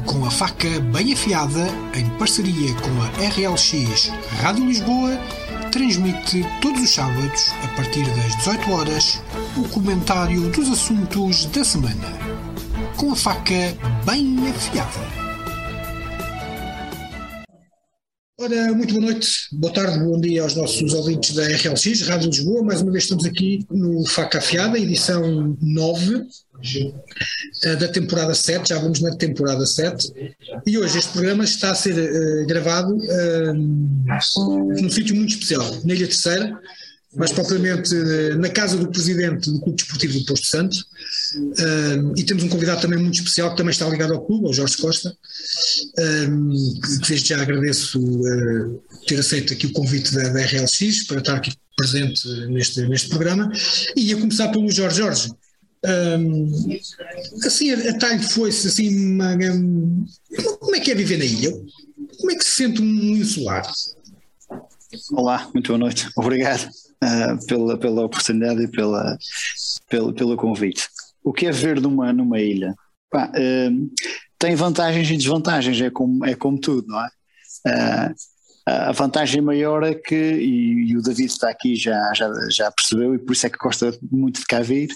Com a Faca Bem Afiada, em parceria com a RLX Rádio Lisboa, transmite todos os sábados, a partir das 18 horas, o comentário dos assuntos da semana. Com a Faca Bem Afiada. Ora, muito boa noite, boa tarde, bom dia aos nossos ouvintes da RLX, Rádio Lisboa. Mais uma vez estamos aqui no Faca Afiada, edição 9 eh, da temporada 7, já vamos na temporada 7. E hoje este programa está a ser uh, gravado uh, num sítio muito especial, na Ilha Terceira, mais propriamente na casa do presidente do Clube Desportivo do Posto Santo. Uh, e temos um convidado também muito especial que também está ligado ao clube, ao Jorge Costa, uh, que desde já agradeço ter aceito aqui o convite da, RLX para estar aqui presente neste, neste programa. E ia começar pelo Jorge Jorge. Assim, a talho foi-se assim, uma, um, como é que é viver na ilha? Como é que se sente um insular? Olá, muito boa noite. Obrigado uh, pela, pela oportunidade e pela, pelo, pelo convite. O que é ver numa, numa ilha? Pá, uh, tem vantagens e desvantagens, é como, é como tudo, não é? Uh, a vantagem maior é que, e, e, o David está aqui já, já, já percebeu, e por isso é que gosta muito de cá vir,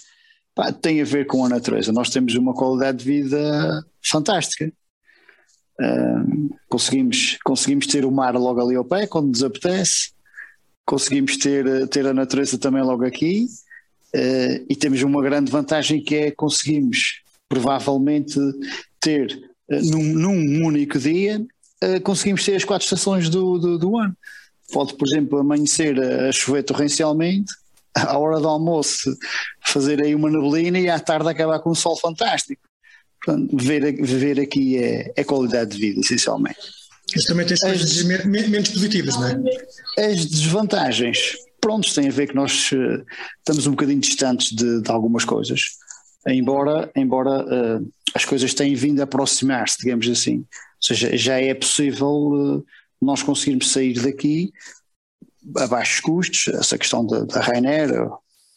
pá, tem a ver com a natureza. Nós temos uma qualidade de vida fantástica. Uh, conseguimos, conseguimos ter o mar logo ali ao pé, quando nos apetece, conseguimos ter, ter a natureza também logo aqui, uh, e temos uma grande vantagem que é conseguimos provavelmente ter uh, num, num, único dia, conseguimos ter as quatro estações do, do, do, ano. Pode, por exemplo, amanhecer a chover torrencialmente, à hora do almoço fazer aí uma neblina e à tarde acabar com um sol fantástico. Portanto, ver, ver aqui é, é qualidade de vida, essencialmente. Mas também tens coisas as, menos positivas, não é? As desvantagens, prontos, têm a ver que nós uh, estamos um bocadinho distantes de, de algumas coisas, embora, embora uh, as coisas tenham vindo a aproximar-se, digamos assim. Ou seja, já é possível uh, nós conseguirmos sair daqui a baixos custos, essa questão da, da Rainer,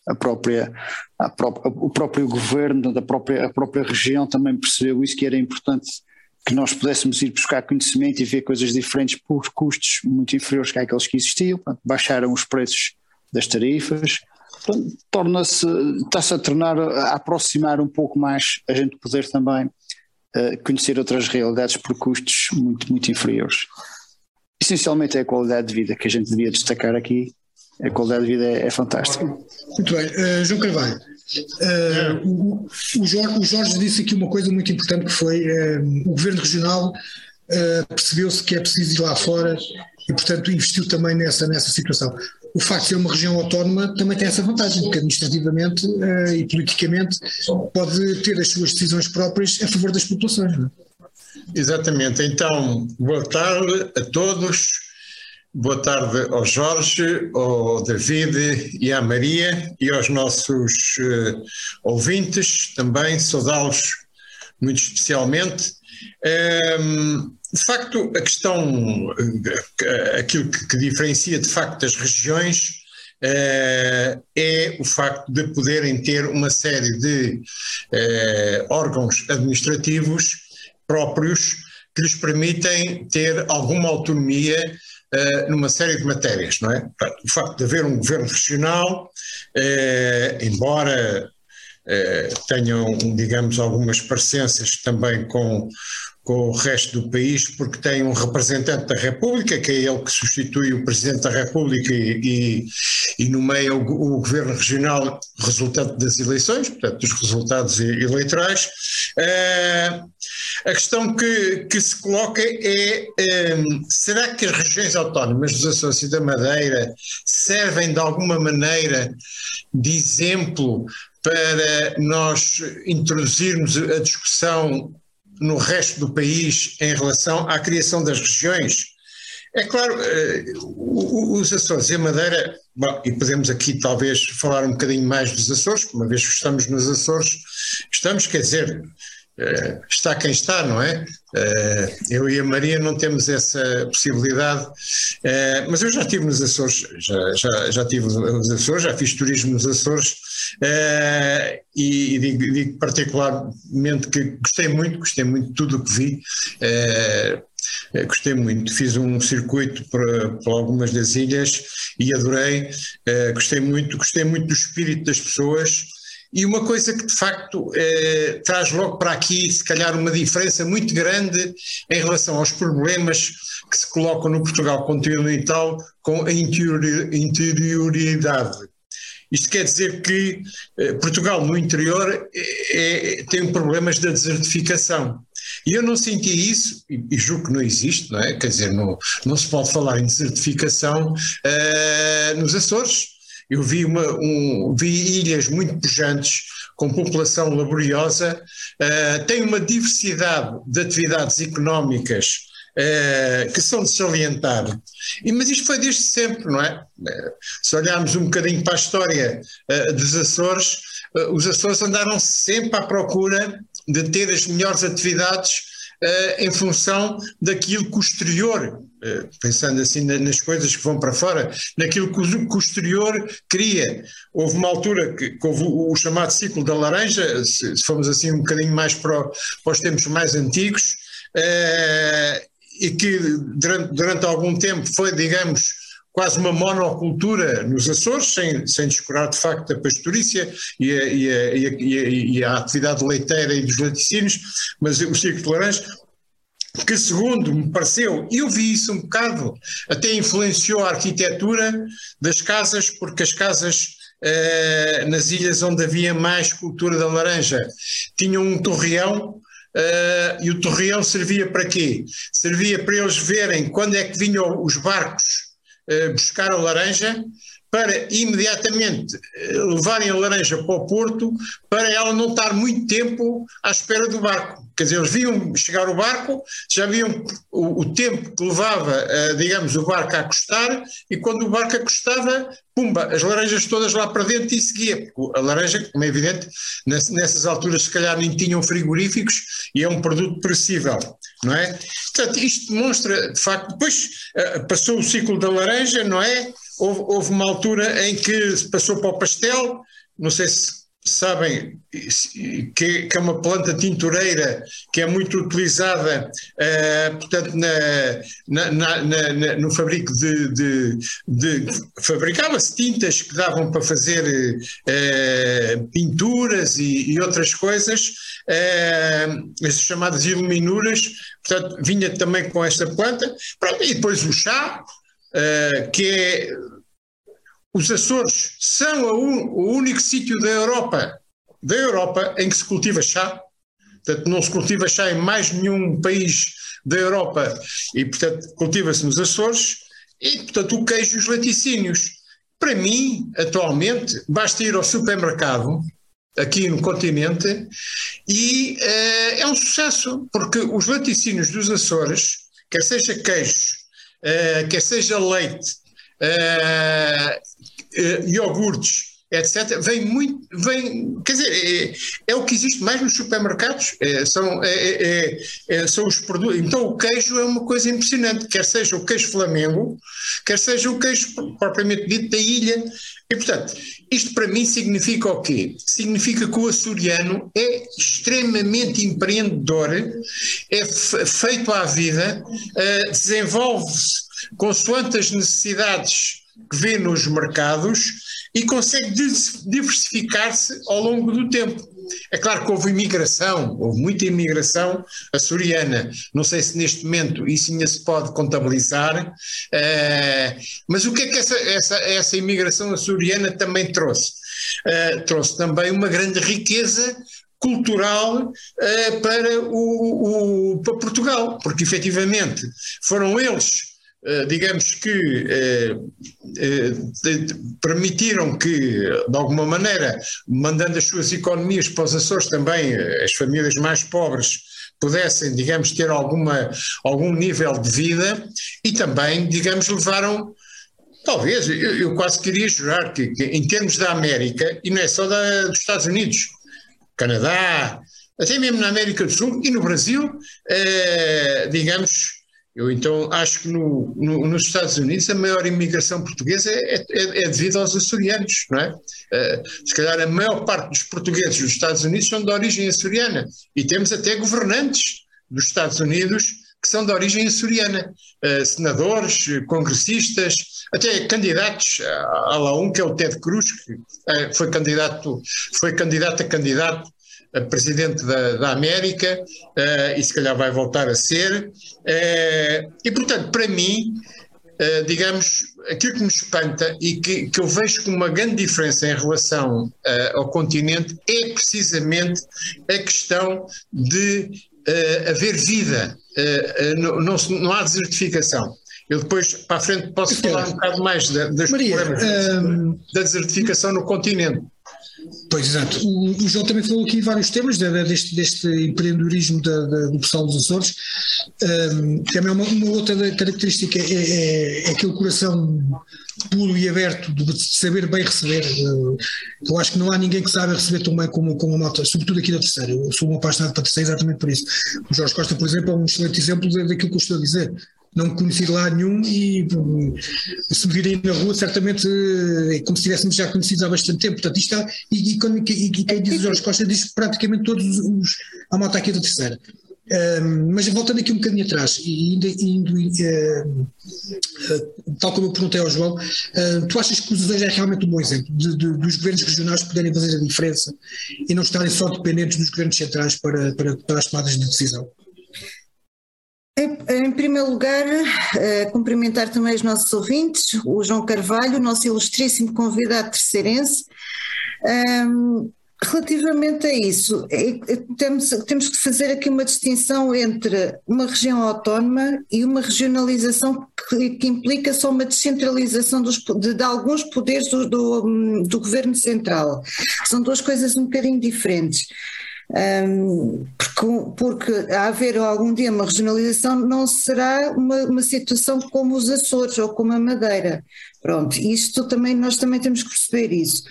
a própria, a própria, o próprio governo da própria, a própria região também percebeu isso que era importante que nós pudéssemos ir buscar conhecimento e ver coisas diferentes por custos muito inferiores que aqueles que existiam, baixaram os preços das tarifas, torna-se, está-se a tornar, a aproximar um pouco mais a gente poder também uh, conhecer outras realidades por custos muito, muito inferiores. Essencialmente é a qualidade de vida que a gente devia destacar aqui, a qualidade de vida é, é fantástica. Muito bem. Uh, João Carvalho, uh, o, o, Jorge, o, Jorge, disse aqui uma coisa muito importante que foi uh, o Governo Regional percebeu-se que é preciso ir lá fora e, portanto, investiu também nessa, nessa situação. O facto de ser uma região autónoma também tem essa vantagem, porque administrativamente e politicamente pode ter as suas decisões próprias a favor das populações. Não é? Exatamente. Então, boa tarde a todos. Boa tarde ao Jorge, ao David e à Maria e aos nossos uh, ouvintes também, saudá-los muito especialmente. Um, ehm, de facto, a questão, uh, aquilo que, que, diferencia de facto as regiões uh, é o facto de poderem ter uma série de órgãos administrativos próprios que lhes permitem ter alguma autonomia uh, numa série de matérias, não é? O facto de haver um governo regional, uh, embora uh, tenham, digamos, algumas parecenças também com, com o resto do país, porque tem um representante da República, que é ele que substitui o Presidente da República e, e, e nomeia o, o, Governo Regional resultante das eleições, portanto, dos resultados eleitorais. Uh, a questão que, que se coloca é: um, será que as regiões autónomas dos Açores e da Madeira servem de alguma maneira de exemplo para nós introduzirmos a discussão no resto do país em relação à criação das regiões? É claro, eh, os Açores e a Madeira, bom, e podemos aqui talvez falar um bocadinho mais dos Açores, uma vez que estamos nos Açores, estamos, quer dizer, Uh, está quem está, não é? Uh, eu e a Maria não temos essa possibilidade, uh, mas eu já estive nos Açores, já, já, já estive nos Açores, já fiz turismo nos Açores e, e digo, digo, particularmente que gostei muito, gostei muito de tudo o que vi. gostei muito, fiz um circuito por, por, algumas das ilhas e adorei, gostei muito, gostei muito do espírito das pessoas, e uma coisa que de facto eh, traz logo para aqui, se calhar, uma diferença muito grande em relação aos problemas que se colocam no Portugal continental com a interioridade. Isto quer dizer que eh, Portugal no interior é, é, tem problemas da desertificação. E eu não senti isso, e, e julgo que não existe, não é? Quer dizer, não, não se pode falar em desertificação uh, nos Açores eu vi, uma, um, vi ilhas muito pujantes, com população laboriosa, uh, tem uma diversidade de atividades económicas uh, que são de salientar. E, mas isto foi desde sempre, não é? Uh, se olharmos um bocadinho para a história dos Açores, os Açores andaram sempre à procura de ter as melhores atividades em função daquilo que o exterior eh, pensando assim nas coisas que vão para fora, naquilo que o, exterior cria. Houve uma altura que, que houve o, chamado ciclo da laranja, se, se formos assim um bocadinho mais para, para os tempos mais antigos, eh, e que durante, durante algum tempo foi, digamos, quase uma monocultura nos Açores, sem, sem descurar de facto a pastorícia e a, e, a, e, a, e a, atividade leiteira e dos laticínios, mas o ciclo de laranja que segundo me pareceu, eu vi isso um bocado, até influenciou a arquitetura das casas, porque as casas eh, nas ilhas onde havia mais cultura da laranja tinham um torreão Uh, e o torreão servia para quê? Servia para eles verem quando é que vinham os barcos uh, buscar a laranja, para imediatamente levarem a laranja para o porto, para ela não estar muito tempo à espera do barco. Quer dizer, eles viam chegar o barco, já viam o, o tempo que levava, uh, digamos, o barco a acostar, e quando o barco acostava, pumba, as laranjas todas lá para dentro e seguia, porque a laranja, como é evidente, nessas alturas se calhar nem tinham frigoríficos e é um produto perecível, não é? Portanto, isto demonstra, de facto, depois uh, passou o ciclo da laranja, não é? Houve, houve uma altura em que se passou para o pastel, não sei se sabem que, que, é uma planta tintureira que é muito utilizada, uh, portanto, na, na, na, no fabrico de. de, de fabricava-se tintas que davam para fazer uh, pinturas e, e, outras coisas, uh, as chamadas iluminuras, portanto, vinha também com esta planta, pronto, e depois o chá. que é os Açores são un, o único sítio da Europa, da Europa em que se cultiva chá. Portanto, não se cultiva chá em mais nenhum país da Europa e, portanto, cultiva-se nos Açores. E, portanto, o queijo e os laticínios. Para mim, atualmente, basta ir ao supermercado aqui no continente e uh, é um sucesso, porque os laticínios dos Açores, quer seja queijo, uh, quer seja leite, uh, iogurtes, etc., vem muito, vem, quer dizer, é, é, o que existe mais nos supermercados, é, são, é, são os produtos, então o queijo é uma coisa impressionante, quer seja o queijo Flamengo, quer seja o queijo propriamente dito da ilha, e portanto, isto para mim significa o quê? Significa que o açoriano é extremamente empreendedor, é feito à vida, uh, desenvolve-se consoante as necessidades que vê nos mercados e consegue diversificar-se ao longo do tempo. É claro que houve imigração, houve muita imigração açoriana. Não sei se neste momento isso ainda se pode contabilizar, uh, mas o que é que essa, essa, essa imigração açoriana também trouxe? Uh, trouxe também uma grande riqueza cultural uh, para, o, o, para Portugal, porque efetivamente foram eles eh, digamos que eh, eh, permitiram que, de alguma maneira, mandando as suas economias para os Açores também, as famílias mais pobres pudessem, digamos, ter alguma, algum nível de vida e também, digamos, levaram Talvez, eu, eu, quase queria jurar que, que, em termos da América, e não é só da, dos Estados Unidos, Canadá, até mesmo na América do Sul e no Brasil, eh, digamos, eu então acho que no, no, nos Estados Unidos a maior imigração portuguesa é, é, é devido aos açorianos, não é? Uh, se calhar a maior parte dos portugueses dos Estados Unidos são de origem açoriana. E temos até governantes dos Estados Unidos que são de origem açoriana, uh, senadores, congressistas, até candidatos, há lá um que é o Ted Cruz, que uh, foi candidato, foi candidato a candidato presidente da, da América uh, e se calhar vai voltar a ser. Uh, e, portanto, para mim, uh, digamos, aquilo que me espanta e que, que eu vejo como uma grande diferença em relação ao continente é precisamente a questão de haver vida. Não, não, não, há desertificação. Eu depois, para a frente, posso falar um bocado mais das Maria, problemas da desertificação no continente. Pois, exato. O, o, João também falou aqui vários temas deste, deste empreendedorismo da, da, do pessoal dos Açores. Um, também uma, uma, outra característica é, é, é, aquele coração puro e aberto de saber bem receber. Eu acho que não há ninguém que saiba receber tão bem como, como a malta, sobretudo aqui da terceira. Eu sou um apaixonado para a terceira exatamente por isso. O Jorge Costa, por exemplo, é um excelente exemplo daquilo que eu estou a dizer não conheci de lá nenhum e se me virem na rua certamente é como se tivéssemos já conhecidos há bastante tempo, portanto isto está, e, e, e, e quem diz o Jorge Costa diz praticamente todos os, a malta aqui da terceira. Um, mas voltando aqui um bocadinho atrás e indo, indo uh, uh, tal como eu perguntei ao João, uh, tu achas que os Açores é realmente um bom exemplo de, de, dos governos regionais poderem fazer a diferença e não estarem só dependentes dos governos centrais para, para, para as tomadas de decisão? Em, primeiro lugar, uh, cumprimentar também os nossos ouvintes, o João Carvalho, nosso ilustríssimo convidado terceirense. Relativamente a isso, é, é, temos, temos que fazer aqui uma distinção entre uma região autónoma e uma regionalização que, que implica só uma descentralização dos, de, de, alguns poderes do, do, do governo central. São duas coisas um bocadinho diferentes. Porque, porque haver algum dia uma regionalização não será uma, uma situação como os Açores ou como a Madeira. Pronto, isto também nós também temos que perceber isso.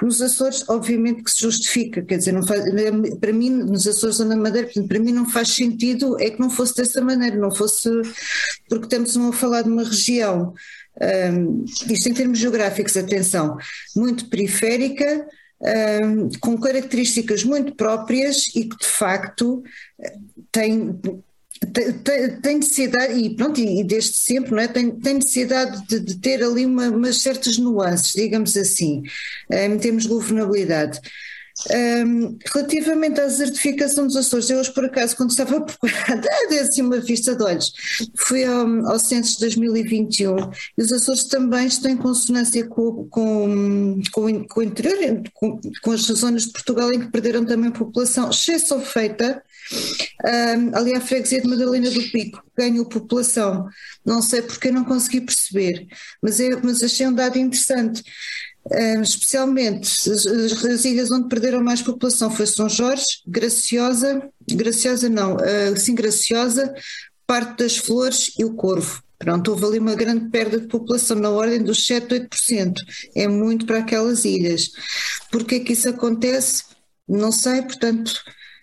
Nos Açores, obviamente que se justifica, quer dizer, faz, para mim, nos Açores ou na Madeira, para mim não faz sentido é que não fosse dessa maneira, não fosse porque estamos a falar de uma região, um, isto em termos geográficos, atenção, muito periférica, com características muito próprias e que de facto tem, tem, tem necessidade, e pronto, e desde sempre, não é? tem, tem necessidade de, de ter ali uma, umas certas nuances, digamos assim, em termos de governabilidade. Um, relativamente à desertificação dos Açores, eu hoje por acaso, quando estava a procurar, dei assim uma vista de olhos, fui ao, ao censo de 2021 e os Açores também estão em consonância com, com, com, com o interior, com, com, as zonas de Portugal em que perderam também população, exceção feita. Um, ali à freguesia de Madalena do Pico, ganhou população, não sei porque não consegui perceber, mas, é, mas achei um dado interessante especialmente as, as, ilhas onde perderam mais população foi São Jorge, Graciosa, Graciosa não, uh, sim Graciosa, parte das Flores e o Corvo. Pronto, houve ali uma grande perda de população na ordem dos 7, 8%. É muito para aquelas ilhas. Porquê que isso acontece? Não sei, portanto,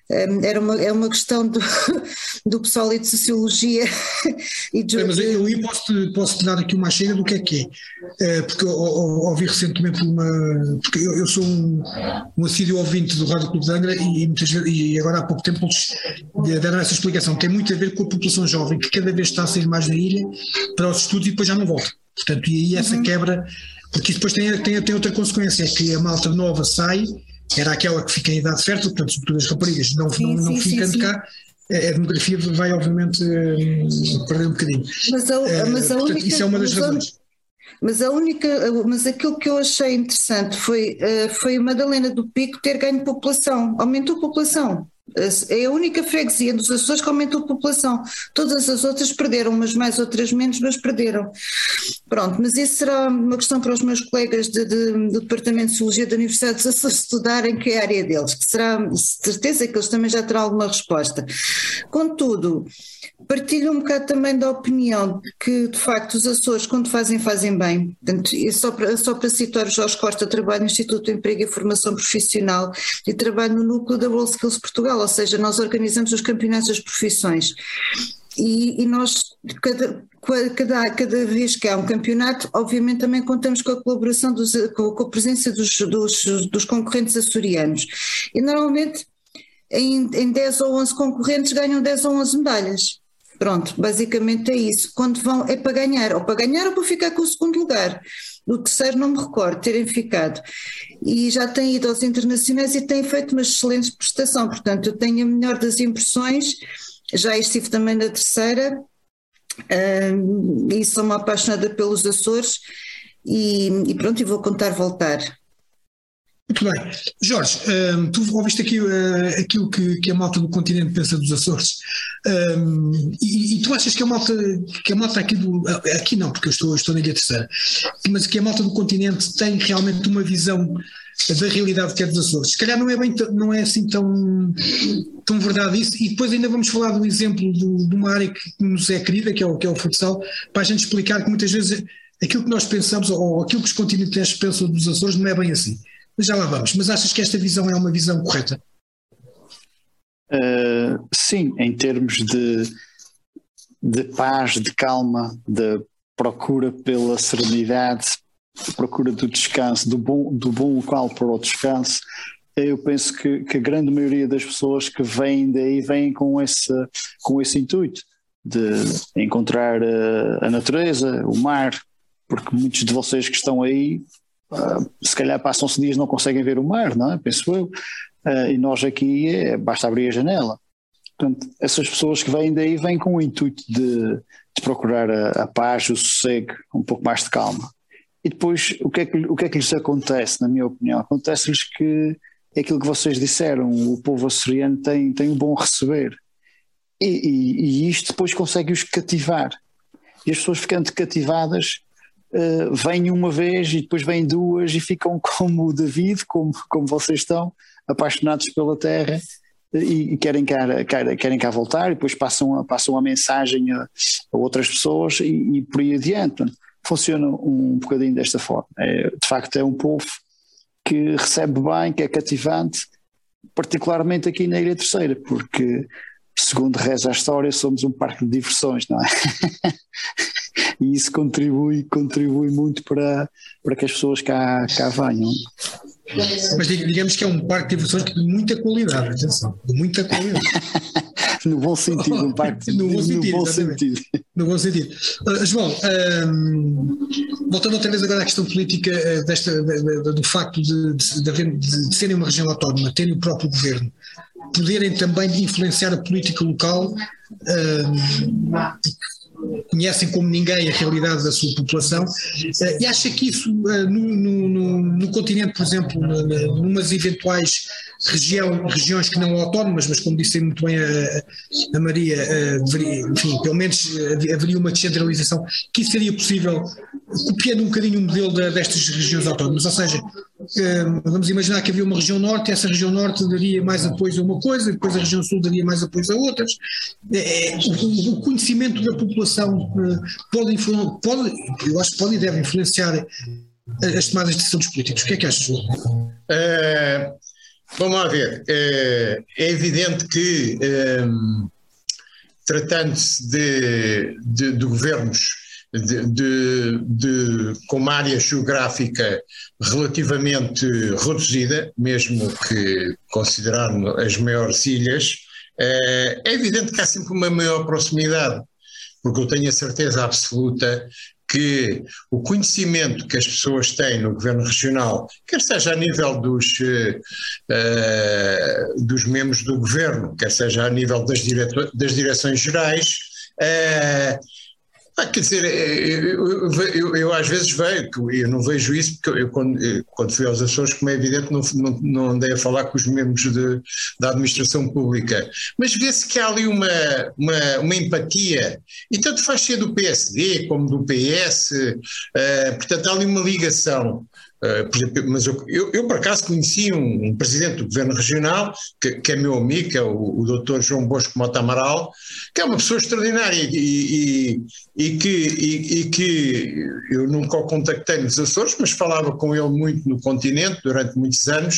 era uma, é uma questão do, do pessoal e de sociologia e de... Mas eu aí posso -te, posso dar aqui uma chega do que é que é, é porque eu, ouvi recentemente uma, porque eu, eu sou um, um assíduo ouvinte do Rádio Clube de Angra e, muitas vezes, e agora há pouco tempo eles deram essa explicação, tem muito a ver com a população jovem que cada vez está a sair mais da ilha para os estudos e depois já não volta, portanto e aí essa uhum. quebra, porque depois tem, tem, tem outra consequência, é que a malta nova sai era aquela que fica em idade fértil, portanto, sobretudo as raparigas não, sim, não, não sim, ficando sim, cá, a demografia vai obviamente hum, perder um bocadinho. Mas a, uh, mas a portanto, única, isso é uma das razões. Mas a única, mas aquilo que eu achei interessante foi, uh, foi a Madalena do Pico ter ganho população, aumentou a população. É a única freguesia dos Açores que aumentou a população. Todas as outras perderam, umas mais, outras menos, mas perderam. Pronto, mas isso será uma questão para os meus colegas de, de, do Departamento de Sociologia da Universidade dos Açores estudarem que é a área deles, que será certeza que eles também já terão alguma resposta. Contudo, Partilho um bocado também da opinião que, de facto, os Açores, quando fazem, fazem bem. Portanto, só para, só para citar o Jorge Costa, trabalho no Instituto de Emprego e Formação Profissional e trabalho no núcleo da World Skills Portugal, ou seja, nós organizamos os campeonatos das profissões. E, e nós, cada, cada, cada vez que há um campeonato, obviamente também contamos com a colaboração, dos, com a presença dos, dos, dos concorrentes açorianos. E normalmente em, em 10 ou 11 concorrentes ganham 10 ou 11 medalhas. Pronto, basicamente é isso. Quando vão, é para ganhar, ou para ganhar ou para ficar com o segundo lugar. O terceiro não me recordo terem ficado. E já têm ido aos internacionais e têm feito uma excelente prestação. Portanto, eu tenho a melhor das impressões. Já estive também na terceira um, e sou uma apaixonada pelos Açores. E, e pronto, e vou contar voltar. Muito bem. Jorge, um, tu ouviste aqui uh, aquilo que, que, a malta do continente pensa dos Açores um, e, e, tu achas que a malta, que a malta aqui do. Aqui não, porque eu estou, estou na Ilha Terceira, mas que a malta do continente tem realmente uma visão da realidade que é dos Açores. Se calhar não é, bem, não é assim tão, tão verdade isso, e depois ainda vamos falar do exemplo do, de uma área que nos é querida, que é o, que é o futsal, para a gente explicar que muitas vezes aquilo que nós pensamos, ou aquilo que os continentes pensam dos Açores, não é bem assim. Mas já lá vamos. Mas achas que esta visão é uma visão correta? Uh, sim, em termos de, de paz, de calma, de procura pela serenidade, procura do descanso, do bom, do bom local para o descanso, eu penso que, que, a grande maioria das pessoas que vêm daí vêm com esse, com esse intuito de encontrar a, eh, a natureza, o mar, porque muitos de vocês que estão aí Uh, se calhar passam-se dias não conseguem ver o mar, não é? Penso eu. Uh, e nós aqui é, basta abrir a janela. Portanto, essas pessoas que vêm daí vêm com o intuito de, de procurar a, a, paz, o sossego, um pouco mais de calma. E depois, o que é que, o que, é que lhes acontece, na minha opinião? Acontece-lhes que é aquilo que vocês disseram, o povo açoriano tem, tem um bom receber. E, e, e isto depois consegue-os cativar. E as pessoas ficando cativadas uh, vêm uma vez e depois vêm duas e ficam como o David, como, como vocês estão, apaixonados pela terra e, e querem, cá, querem cá voltar e depois passam, passam a mensagem a, a outras pessoas e, e, por aí adiante. Funciona um bocadinho desta forma. É, de facto, é um povo que recebe bem, que é cativante, particularmente aqui na Ilha Terceira, porque, segundo reza a história, somos um parque de diversões, não é? e isso contribui, contribui muito para, para que as pessoas cá, cá venham. Mas digamos que é um parque de diversões de muita qualidade, atenção, de muita qualidade. no bom sentido, um parque no bom sentido. No bom sentido. No bom sentido. Uh, João, um, voltando outra vez agora à questão política uh, desta, de, de, do facto de, de, de, serem uma região autónoma, terem o próprio governo, poderem também influenciar a política local, um, conhecem como ninguém a realidade da sua população, eh, e acha que isso eh, no, no, no continente, por exemplo, numas eventuais região, regiões que não autónomas, mas como disse muito bem a, a Maria, eh, deveria, enfim, pelo menos haveria uma descentralização, que seria possível copiando um bocadinho o modelo destas regiões autónomas, ou seja, vamos imaginar que havia uma região norte, essa região norte daria mais apoio a uma coisa, depois a região sul daria mais apoio a outras. É, é, o, conhecimento da população eh, pode, pode, eu acho que pode e deve influenciar as tomadas de decisão dos políticos. O que é que achas, João? É, vamos lá ver. É, é evidente que, tratando-se de, de, de governos de, com uma área geográfica relativamente reduzida, mesmo que considerando as maiores ilhas, é, é evidente que há sempre uma maior proximidade, porque eu tenho a certeza absoluta que o conhecimento que as pessoas têm no governo regional, quer seja a nível dos, uh, dos membros do governo, quer seja a nível das, das direções gerais, uh, ah, quer dizer, é, eu, eu, eu, eu, às vezes vejo, eu não vejo isso, porque eu, quando, quando fui aos Açores, como é evidente, não, não, não andei a falar com os membros de, da administração pública, mas vê-se que há ali uma, uma, uma, empatia, e tanto faz ser do PSD como do PS, uh, portanto há ali uma ligação. Uh, mas eu, eu, eu, por acaso conheci um, um, presidente do governo regional, que, que, é meu amigo, que é o, o doutor João Bosco Mota Amaral, que é uma pessoa extraordinária e, e, e que, e, e, que eu nunca o contactei nos Açores, mas falava com ele muito no continente durante muitos anos,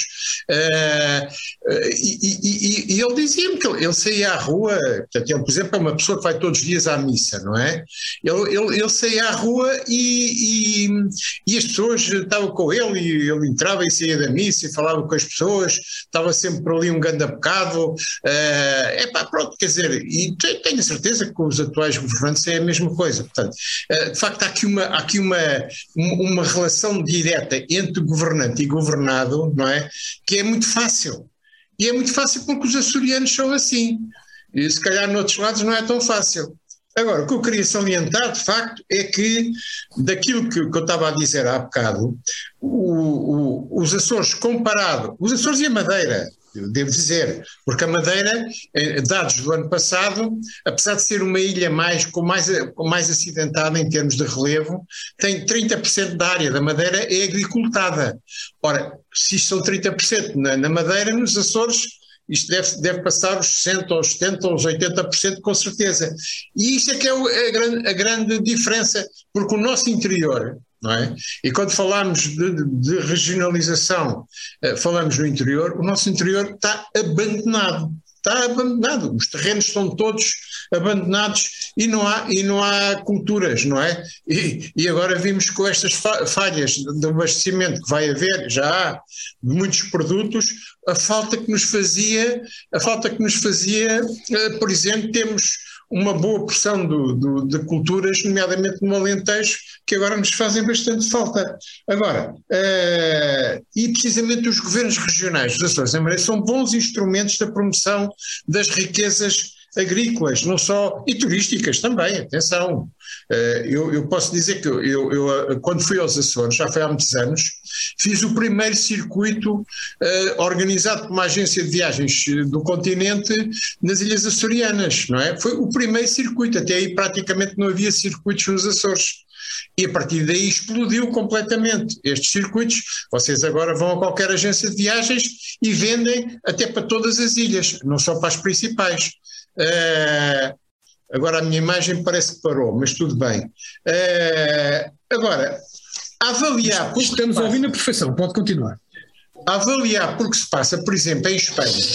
uh, e, ele dizia-me que ele, ele, saía à rua, portanto, ele, por exemplo, é uma pessoa que vai todos os dias à missa, não é? Ele, ele, ele saía à rua e, e, as pessoas estavam com ele, e ele entrava e saía da missa e falava com as pessoas, estava sempre por ali um grande bocado, é uh, pá, pronto, quer dizer, e tenho certeza que os atuais governantes é a mesma coisa. Portanto, eh, de facto, há aqui uma, há aqui uma, uma relação direta entre governante e governado, não é? Que é muito fácil. E é muito fácil porque os açorianos são assim. E se calhar noutros lados não é tão fácil. Agora, o que eu queria salientar, de facto, é que daquilo que, que eu estava a dizer há bocado, o, o, os Açores comparado, os Açores e a Madeira, devo dizer, porque a Madeira, eh, dados do ano passado, apesar de ser uma ilha mais, com, mais, com mais acidentada em termos de relevo, tem 30% da área da Madeira é agricultada. Ora, se isto são 30% na, na Madeira, nos Açores isto deve, deve passar os 60%, os 70%, os 80% com certeza. E isto é que é a grande, a grande diferença, porque o nosso interior, é? E quando falamos de, de regionalização, eh, falamos no interior, o nosso interior está abandonado. Está abandonado. Os terrenos estão todos abandonados e não há, e não há culturas, não é? E, e agora vimos com estas falhas de abastecimento que vai haver, já há de muitos produtos, a falta que nos fazia, a falta que nos fazia, eh, por exemplo, temos uma boa porção do, do, de culturas, nomeadamente no Alentejo, que agora nos fazem bastante falta. Agora, uh, e precisamente os governos regionais dos Açores em são bons instrumentos da promoção das riquezas agrícolas, não só, e turísticas também, atenção. Eh, eu, eu posso dizer que eu, eu, quando fui aos Açores, já foi há muitos anos, fiz o primeiro circuito uh, organizado por uma agência de viagens do continente nas Ilhas Açorianas, não é? Foi o primeiro circuito, até aí praticamente não havia circuitos nos Açores. E a partir daí explodiu completamente estes circuitos. Vocês agora vão a qualquer agência de viagens e vendem até para todas as ilhas, não só para as principais. Uh, agora a minha imagem parece que parou, mas tudo bem. Uh, agora, avaliar. Estamos a ouvir na perfeição, pode continuar. Avaliar porque se passa, por exemplo, em Espanha.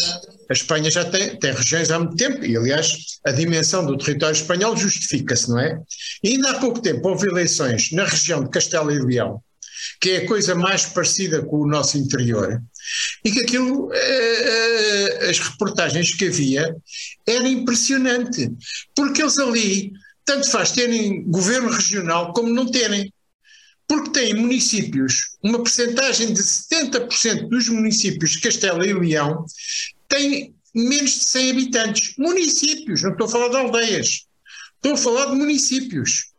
A Espanha já tem, tem regiões há muito tempo, e aliás a dimensão do território espanhol justifica-se, não é? E ainda há pouco tempo houve eleições na região de Castela e Leão, que é a coisa mais parecida com o nosso interior, e que aquilo, eh, eh, as reportagens que havia, era impressionante, porque eles ali, tanto faz terem governo regional como não terem, porque têm municípios, uma percentagem de 70% dos municípios de Castela e Leão têm menos de 100 habitantes. Municípios, não estou a falar de aldeias, estou a falar de municípios.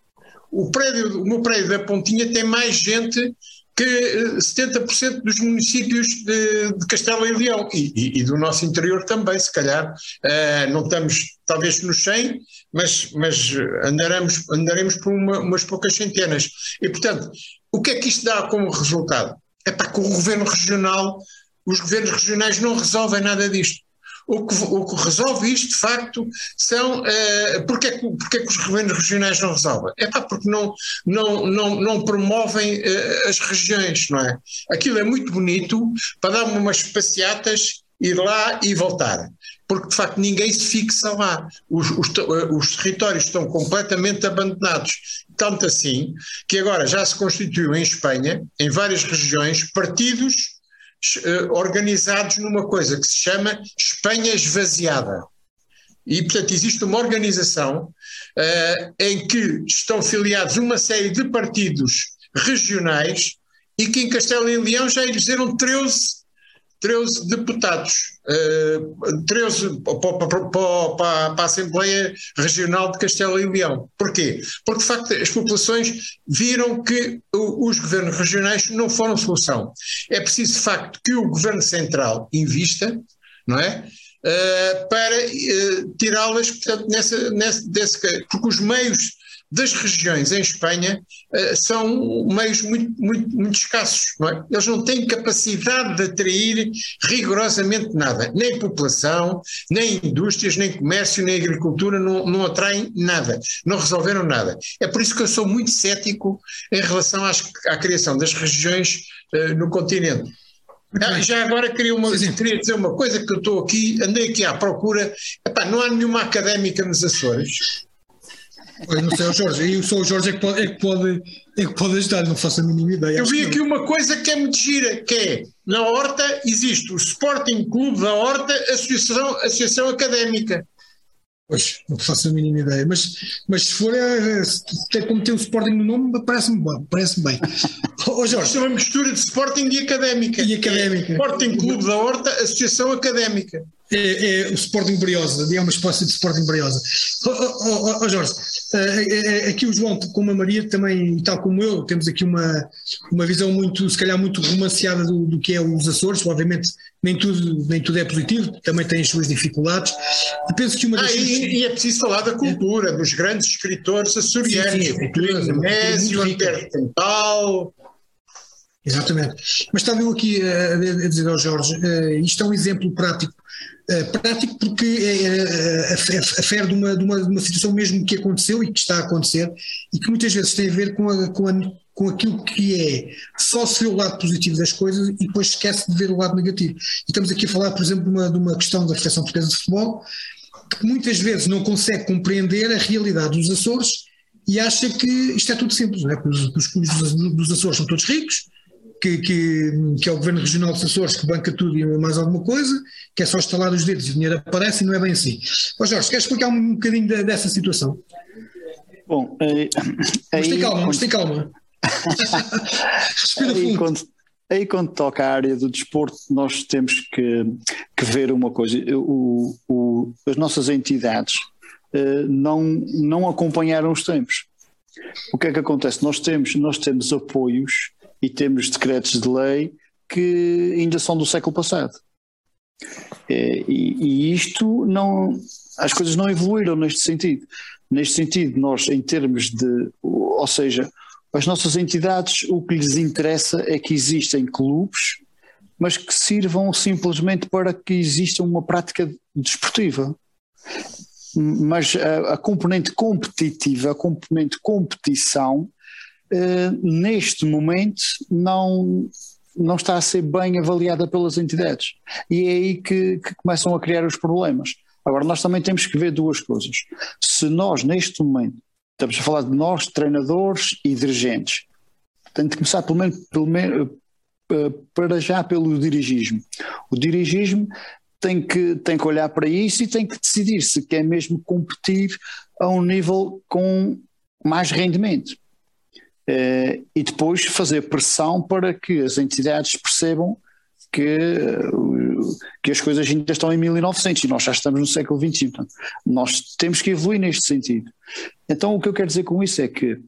O, prédio, o meu prédio da Pontinha tem mais gente que 70% eh, dos municípios de, de Castelo e Leão e, e, e, do nosso interior também, se calhar. Uh, não estamos talvez nos 100, mas, mas andaremos, andaremos por uma, umas poucas centenas. E, portanto, o que é que isto dá como resultado? É para que o governo regional, os governos regionais não resolvem nada disto. O que, o que resolve isto, de facto, são. Uh, porque, é que, porque é que os governos regionais não resolvem? É pá, porque não, não, não, não promovem uh, as regiões, não é? Aquilo é muito bonito para dar umas passeatas, ir lá e voltar. Porque, de facto, ninguém se fixa lá. Os, os, os territórios estão completamente abandonados. Tanto assim que agora já se constituiu em Espanha, em várias regiões, partidos organizados numa coisa que se chama Espanha Esvaziada. E, portanto, existe uma organização uh, em que estão filiados uma série de partidos regionais e que em Castelo e Leão já elegeram 13 13 deputados, uh, 13 para, a Assembleia Regional de Castelo e Leão. Porquê? Porque, de facto, as populações viram que os governos regionais não foram solução. É preciso, de facto, que o governo central invista, não é? Uh, para uh, tirá-las, nessa, nessa, desse, porque os meios das regiões em Espanha uh, são meios muito, muito, muito escassos, não é? Eles não têm capacidade de atrair rigorosamente nada, nem população, nem indústrias, nem comércio, nem agricultura, não, não atraem nada, não resolveram nada. É por isso que eu sou muito cético em relação às, à criação das regiões uh, no continente. Ah, já agora queria, uma, queria dizer uma coisa que eu estou aqui, andei aqui à procura, Epá, não há nenhuma académica nos Açores. Eu não sei, o Jorge, e só o Jorge é que pode, é que pode, é que pode ajudar, não faço a mínima ideia. Eu vi aqui uma coisa que é muito gira, que é, na Horta existe o Sporting Clube da Horta Associação, Associação Académica. Pois, não faço a mínima ideia. Mas, mas se for, é, é como ter o Sporting no nome, parece-me bem. Parece bem. Oh, Jorge. Isto é uma mistura de Sporting e Académica. E Académica. É Sporting Clube da Horta, Associação Académica. É, é, o Sporting Briosa, é uma espécie de Sporting Briosa. Oh, oh, oh Jorge, aqui o João, como a Maria, também, tal como eu, temos aqui uma, uma visão muito, se calhar, muito romanceada do, do que é os Açores. Obviamente, nem tudo, nem tudo é positivo, também tem as suas dificuldades. E penso que uma das. Ah, e, e, é preciso falar da cultura, é. dos grandes escritores açorianos, sim, sim, Nésio, Antero Tental. Exatamente. Mas estava eu aqui a, a dizer ao Jorge, uh, isto é um exemplo prático eh, prático porque é, é, afere de uma, de, uma, de uma situação mesmo que aconteceu e que está a acontecer e que muitas vezes tem a ver com, a, com, a, com aquilo que é só se vê o lado positivo das coisas e depois esquece de ver o lado negativo. E estamos aqui a falar, por exemplo, de uma, de uma questão da Federação Portuguesa de Futebol que muitas vezes não consegue compreender a realidade dos Açores e acha que isto é tudo simples, não é? que os, os clubes dos, dos Açores são todos ricos, que, que, que, é o Governo Regional dos Açores que banca tudo e mais alguma coisa, que é só estalar os dedos e o dinheiro aparece e não é bem assim. Ó Jorge, queres explicar um bocadinho de, dessa situação? Bom, aí, mas tem calma, mas tem calma. Respira aí, fundo. Quando, aí quando toca a área do desporto, nós temos que, que ver uma coisa, o, o, as nossas entidades uh, não, não acompanharam os tempos. O que é que acontece? Nós temos, nós temos apoios e temos decretos de lei que ainda são do século passado. É, e, e, isto não. As coisas não evoluíram neste sentido. Neste sentido, nós, em termos de. Ou seja, as nossas entidades, o que lhes interessa é que existem clubes, mas que sirvam simplesmente para que exista uma prática desportiva. Mas a, a componente competitiva, a componente competição, neste momento não, não está a ser bem avaliada pelas entidades. E é aí que, que, começam a criar os problemas. Agora, nós também temos que ver duas coisas. Se nós, neste momento, estamos a falar de nós, treinadores e dirigentes, tem de começar pelo menos, pelo menos eh, para já pelo dirigismo. O dirigismo tem que, tem que olhar para isso e tem que decidir se quer mesmo competir a um nível com mais rendimento. Uh, e depois fazer pressão para que as entidades percebam que, que as coisas ainda estão em 1900 e nós já estamos no século XXI. Portanto, nós temos que evoluir neste sentido. Então, o que eu quero dizer com isso é que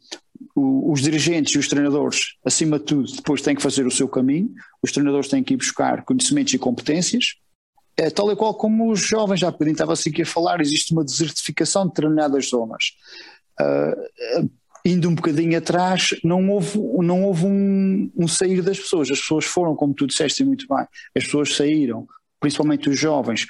os dirigentes e os treinadores, acima de tudo, depois têm que fazer o seu caminho, os treinadores têm que ir buscar conhecimentos e competências. É, tal e qual como os jovens já podem estava assim aqui a falar, existe uma desertificação de determinadas zonas. Uh, indo um bocadinho atrás, não houve, não houve um, um, sair das pessoas. As pessoas foram, como tu disseste muito bem, as pessoas saíram, principalmente os jovens,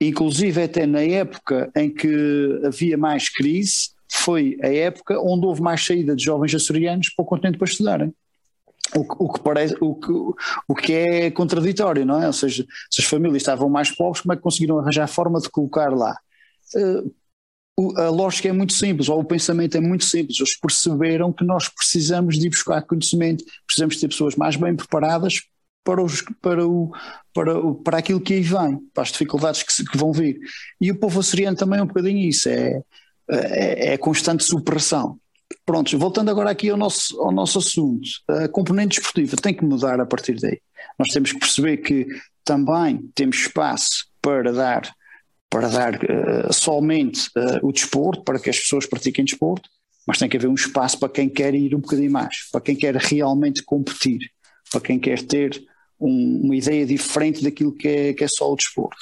inclusive até na época em que havia mais crise, foi a época onde houve mais saída de jovens açorianos para o continente para estudarem. O, o, que parece, o, que, o que é contraditório, não é? Ou seja, se as famílias estavam mais pobres, como é que conseguiram arranjar forma de colocar lá? A lógica é muito simples, ou o pensamento é muito simples. Eles perceberam que nós precisamos de ir buscar conhecimento, precisamos ter pessoas mais bem preparadas para, os, para, o, para, o, para aquilo que aí vem, para as dificuldades que, que vão vir. E o povo açoriano também é um bocadinho isso, é, é, é constante superação. Prontos, voltando agora aqui ao nosso, ao nosso assunto, a componente desportiva tem que mudar a partir daí. Nós temos que perceber que também temos espaço para dar para dar uh, somente uh, o desporto, para que as pessoas pratiquem desporto, mas tem que haver um espaço para quem quer ir um bocadinho mais, para quem quer realmente competir, para quem quer ter um, uma ideia diferente daquilo que é, que é só o desporto.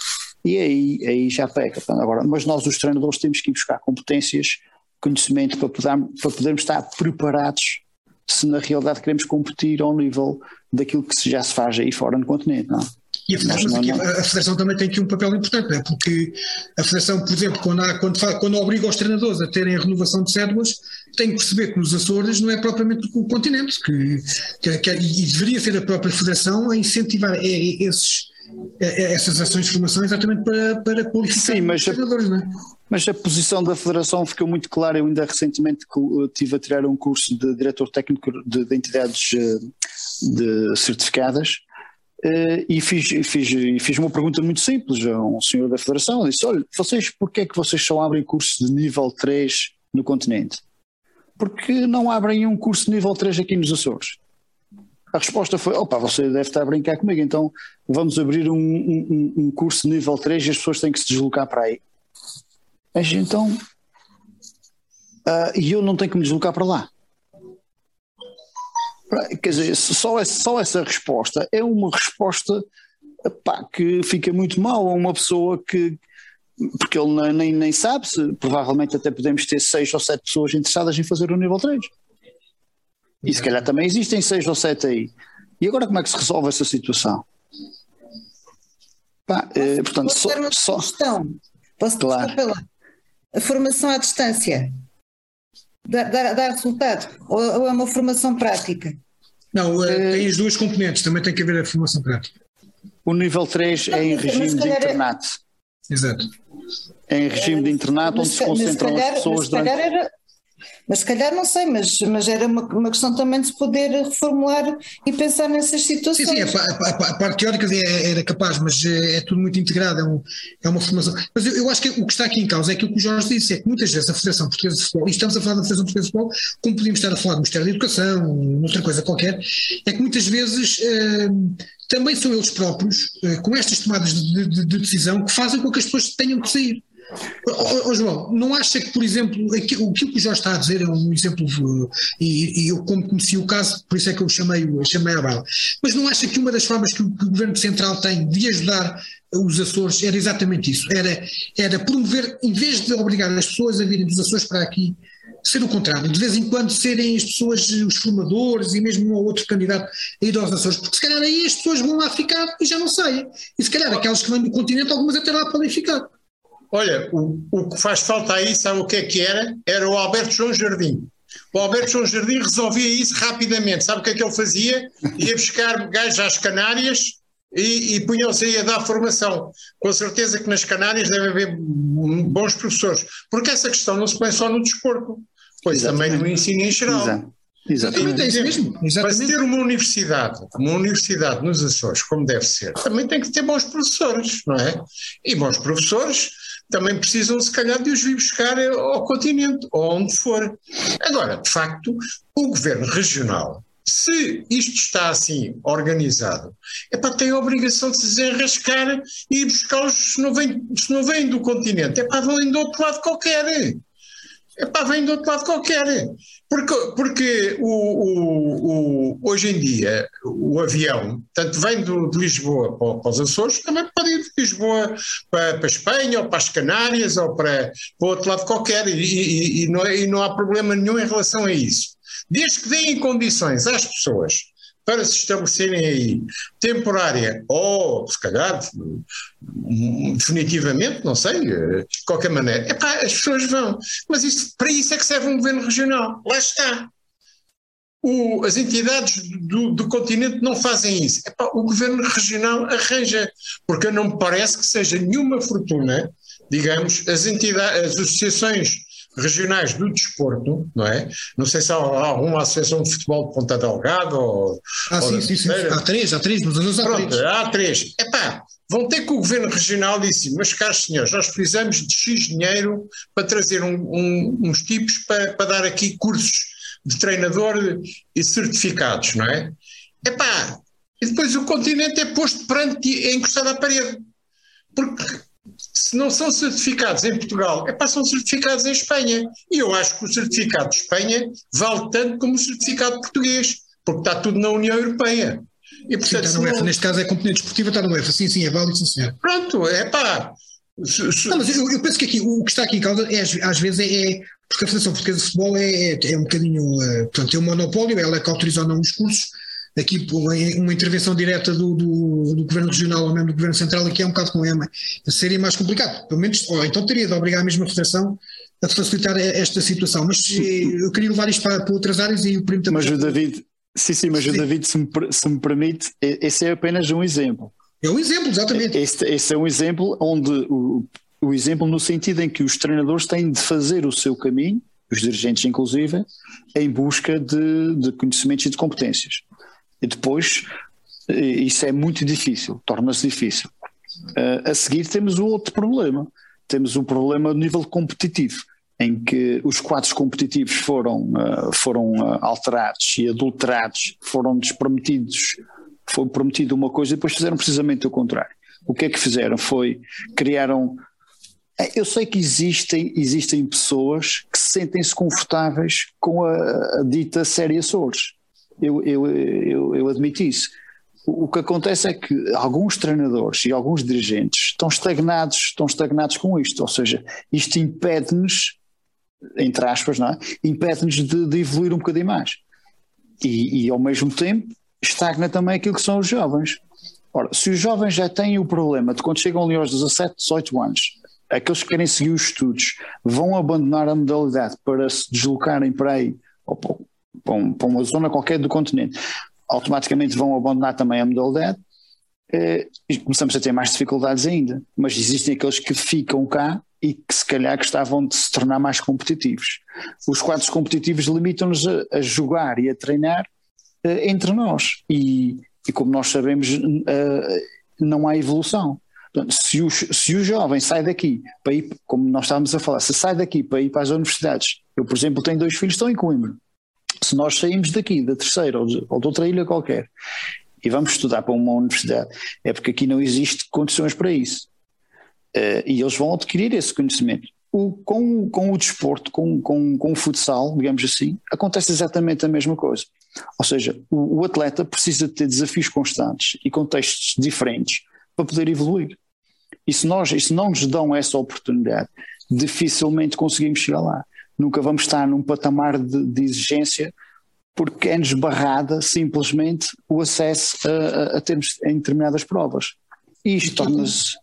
E aí, aí já pega. Agora, mas nós, os treinadores, temos que ir buscar competências conhecimento para, poder, para podermos estar preparados se na realidade queremos competir ao nível daquilo que já se faz aí fora no continente, não é? E a Federação, aqui, a Federação, também tem aqui um papel importante, não é? porque a Federação, por exemplo, quando, há, quando, quando obriga os treinadores a terem a renovação de cédulas, tem que perceber que nos Açores não é propriamente o continente, que, que, que e deveria ser a própria Federação a incentivar é, é, esses, é, essas ações de formação exatamente para, para qualificar Sim, mas os treinadores, não é? Mas a posição da Federação ficou muito clara. Eu ainda recentemente estive a tirar um curso de diretor técnico de, de entidades eh, de certificadas e fiz, fiz, fiz uma pergunta muito simples a um senhor da Federação. Disse: Olha, vocês, porquê é que vocês só abrem cursos de nível 3 no continente? Porque não abrem um curso de nível 3 aqui nos Açores? A resposta foi: opa, você deve estar a brincar comigo, então vamos abrir um, um, um curso de nível 3 e as pessoas têm que se deslocar para aí. Mas então. Uh, e eu não tenho que me deslocar para lá. Quer dizer, só, só essa resposta é uma resposta pá, que fica muito mal a uma pessoa que. Porque ele nem, nem sabe se provavelmente até podemos ter seis ou sete pessoas interessadas em fazer o nível 3. E se calhar também existem seis ou sete aí. E agora como é que se resolve essa situação? Pá, eh, portanto, Posso só, só... Questão. Posso claro. A formação à distância dá resultado? Ou, ou, é uma formação prática? Não, é, tem as duas componentes, também tem que haver a formação prática. O nível 3 é em regime de internato. É... Exato. É em regime de internato onde se concentram calhar, as pessoas durante. Era, mas se calhar não sei, mas, mas era uma, uma questão também de se poder reformular e pensar nessas situações. Sim, sim, a, a, a parte teórica é, era capaz, mas é, é, tudo muito integrado, é, um, é uma formação. Mas eu, eu, acho que o que está aqui em causa é aquilo que o Jorge disse, é que muitas vezes a Federação Portuguesa de Futebol, e estamos a falar da Federação Portuguesa de Futebol, como podíamos estar a falar do Ministério da Educação, outra coisa qualquer, é que muitas vezes eh, também são eles próprios, eh, com estas tomadas de, de, de decisão, que fazem com que as pessoas tenham que sair. Oh, oh, João, não acha que, por exemplo, o que o Jorge está a dizer é um exemplo, e, e, eu como conheci o caso, por isso é que eu chamei, chamei a bala, mas não acha que uma das formas que o, que o Governo Central tem de ajudar os Açores era exatamente isso, era, era promover, em vez de obrigar as pessoas a virem dos Açores para aqui, ser o contrário, de vez em quando serem as pessoas, os formadores e mesmo um ou outro candidato a ir aos Açores, porque se calhar aí as pessoas vão lá ficar e já não saem, e se calhar aquelas que vêm do continente, algumas até lá podem ficar. Olha, o, o que faz falta aí, sabe o que é que era? Era o Alberto João Jardim. O Alberto João Jardim resolvia isso rapidamente. Sabe o que é que ele fazia? Ia buscar gajos às Canárias e, e punham-se aí a dar formação. Com certeza que nas Canárias deve haver bons professores. Porque essa questão não se põe só no desporto, pois Exatamente. também no ensino em geral. Exato. Exatamente. É isso mesmo. Exatamente. Para ter uma universidade, uma universidade nos Açores, como deve ser, também tem que ter bons professores, não é? E bons professores também precisam, se calhar, de os vir buscar ao continente, ou onde for. Agora, de facto, o governo regional, se isto está assim organizado, é para ter a obrigação de se desenrascar e ir não vêm se não vem do continente, é para vêm do outro lado qualquer. É para vêm do outro lado qualquer. Porque, porque o, o, o, hoje em dia o avião, tanto vem do, de Lisboa para, para, os Açores, também pode ir de Lisboa para, para a Espanha ou para as Canárias ou para, para outro lado qualquer e, e, e, não, e não há problema nenhum em relação a isso. Desde que deem condições às pessoas para se estabelecerem aí temporária ou, se calhar, definitivamente, não sei, de qualquer maneira, epá, as pessoas vão. Mas isso, para isso é que serve um governo regional. Lá está. O, as entidades do, do, continente não fazem isso. Epá, o governo regional arranja, porque não me parece que seja nenhuma fortuna, digamos, as entidades, as associações regionais do desporto, não é? Não sei se há alguma associação de futebol de Ponta Delgada ou. Ah, ou sim, sim, sim. Há três, há três, nos anos há Pronto, três. Há três. Epá, vão ter que o governo regional disse, mas caros senhores, nós precisamos de X dinheiro para trazer um, um, uns tipos para, para dar aqui cursos de treinador e certificados, não é? Epá, e depois o continente é posto perante, é encostado à parede. Porque se não são certificados em Portugal, é para são certificados em Espanha. E eu acho que o certificado de Espanha vale tanto como o certificado português, porque está tudo na União Europeia. E, portanto, sim, está no UEFA, neste caso é componente desportiva, está no UEFA, sim, sim, é válido, sim, senhor. Pronto, é pá. Não, mas eu, eu, penso que aqui o que está aqui em causa é, às vezes é, é porque a Federação Portuguesa de Futebol é, é, é um bocadinho, uh, portanto, tem um monopólio, ela é que autoriza ou não os cursos, aqui uma intervenção direta do, do, do, Governo Regional ou mesmo do Governo Central aqui é um bocado com EMA, seria mais complicado, pelo menos, ou então teria de obrigar a mesma Federação a facilitar esta situação, mas eh, eu queria levar isto para, para outras áreas e o primo também... Mas o David, sim, sim, mas o David, se me, se me permite, esse é apenas um exemplo. É um exemplo, exatamente. Este, este é um exemplo onde o, o exemplo no sentido em que os treinadores têm de fazer o seu caminho, os dirigentes inclusive, em busca de, de conhecimentos e de competências. E depois, isso é muito difícil, torna-se difícil. Uh, a seguir temos o outro problema, temos o problema do nível competitivo, em que os quadros competitivos foram, uh, foram uh, alterados e adulterados, foram desprometidos, foi prometido uma coisa e depois fizeram precisamente o contrário. O que é que fizeram? Foi, criaram eu sei que existem, existem pessoas que sentem-se confortáveis com a, a dita série Açores eu, eu, eu, eu admito isso. O, que acontece é que alguns treinadores e alguns dirigentes estão estagnados, estão estagnados com isto, ou seja, isto impede-nos, entre aspas, não é? impede-nos de, de, evoluir um bocadinho mais. E, e ao mesmo tempo estagna também aquilo que são os jovens. Ora, se os jovens já têm o problema de quando chegam ali aos 17, 18 anos, aqueles que querem seguir os estudos vão abandonar a modalidade para se deslocarem para aí, ou para, um, para uma zona qualquer do continente, automaticamente vão abandonar também a modalidade eh, e começamos a ter mais dificuldades ainda. Mas existem aqueles que ficam cá e que se calhar gostavam de se tornar mais competitivos. Os quadros competitivos limitam-nos a, a, jogar e a treinar eh, entre nós e, e, como nós sabemos eh, não há evolução. Portanto, se, o, se o jovem sai daqui para ir, como nós estávamos a falar, se sai daqui para ir para as universidades, eu por exemplo tenho dois filhos que estão em Coimbra, se nós saímos daqui, da terceira ou de, ou de outra ilha qualquer, e vamos estudar para uma universidade, é porque aqui não existe condições para isso. Uh, e eles vão adquirir esse conhecimento. O, com, com o desporto, com, com, com o futsal, digamos assim, acontece exatamente a mesma coisa. Ou seja, o, o atleta precisa ter desafios constantes e contextos diferentes para poder evoluir. E se, nós, e se não nos dão essa oportunidade, dificilmente conseguimos chegar lá nunca vamos estar num patamar de, de exigência porque é-nos barrada simplesmente o acesso a, a, a termos em determinadas provas. E isto torna-se.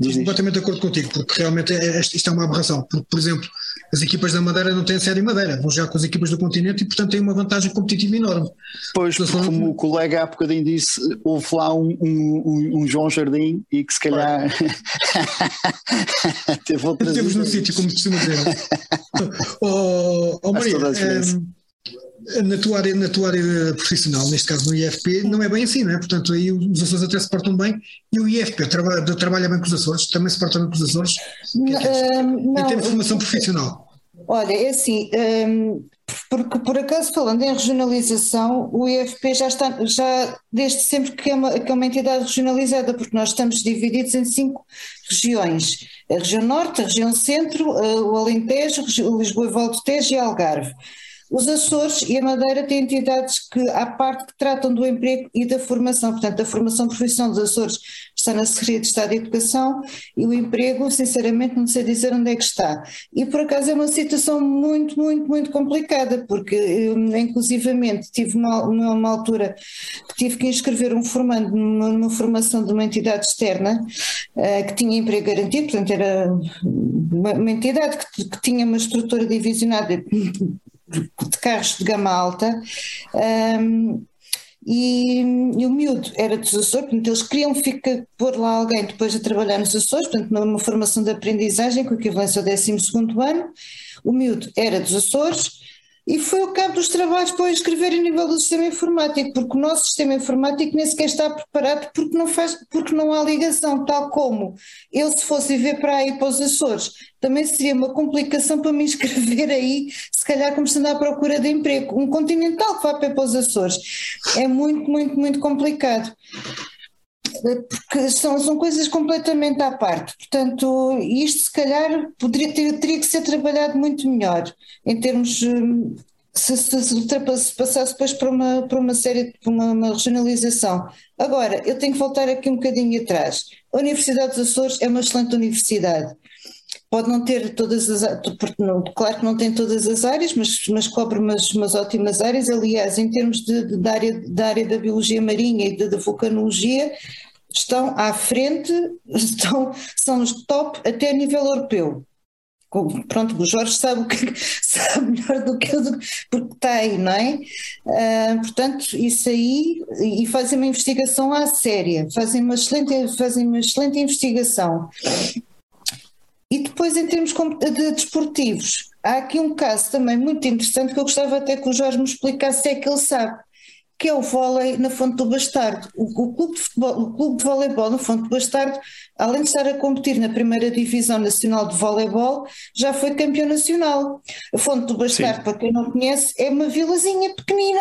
Estou completamente de acordo contigo, porque realmente é, é, isto é uma aberração. Porque, por exemplo, as equipas da Madeira não têm sede em Madeira, vão jogar com as equipas do continente e, portanto, têm uma vantagem competitiva enorme. Pois, como o colega há bocadinho disse, houve lá um, um, um João Jardim e que se calhar teve outras. Temos no sítio, como costuma dizer. oh, oh Maria, na tua, área, na tua área profissional, neste caso no IFP, não é bem assim, não é? Portanto, aí os Açores até se portam bem e o IFP trabalha, trabalha bem com os Açores, também se porta bem com os Açores. Não, é não, em termos de formação profissional. Olha, é assim, um, porque por acaso falando em regionalização, o IFP já está, já desde sempre que é, uma, que é uma entidade regionalizada, porque nós estamos divididos em cinco regiões, a região norte, a região centro, o Alentejo, Lisboa e Volta Tejo e Algarve. Os Açores e a Madeira têm entidades que, à parte, que tratam do emprego e da formação. Portanto, a formação profissional dos Açores está na Secretaria de Estado de Educação e o emprego, sinceramente, não sei dizer onde é que está. E, por acaso, é uma situação muito, muito, muito complicada, porque, eu, inclusivamente, tive uma, uma, altura que tive que inscrever um formando numa, numa formação de uma entidade externa uh, que tinha emprego garantido, portanto, era uma, uma entidade que, que tinha uma estrutura divisionada de carros de gama alta. Um, e, e, o miúdo era dos Açores, portanto eles queriam ficar, pôr lá alguém depois a trabalhar nos Açores, portanto numa formação de aprendizagem com equivalência ao 12 ano, o miúdo era dos Açores, e foi o cabo dos trabalhos para eu escrever a nível do sistema informático, porque o nosso sistema informático nem sequer está preparado porque não, faz, porque não há ligação, tal como ele se fosse ver para aí para os Açores, também seria uma complicação para me inscrever aí, se calhar começando à procura de emprego. Um continental que vá para os Açores é muito, muito, muito complicado porque são, são coisas completamente à parte. Portanto, isto se calhar poderia ter, teria que ser trabalhado muito melhor em termos. Hum, se, se, se passasse depois para uma, para uma série, para uma, uma, regionalização. Agora, eu tenho que voltar aqui um bocadinho atrás. A Universidade dos Açores é uma excelente universidade. Pode não ter todas as claro que não tem todas as áreas, mas, mas cobre umas, umas ótimas áreas. Aliás, em termos de, de, da, área, da área da biologia marinha e da vulcanologia, estão à frente, estão, são os top até a nível europeu. Pronto, o Jorge sabe o que sabe melhor do que eu, porque aí, não é? Uh, portanto, isso aí, e fazem uma investigação à séria, fazem uma excelente, fazem uma excelente investigação. E depois, em termos de desportivos, há aqui um caso também muito interessante que eu gostava até que o Jorge me explicasse se é que ele sabe que é o vôlei na Fonte do Bastardo. O, o, clube de futebol, o clube de voleibol na Fonte do Bastardo, além de estar a competir na primeira divisão nacional de voleibol, já foi campeão nacional. A Fonte do Bastardo, Sim. para quem não conhece, é uma vilazinha pequenina.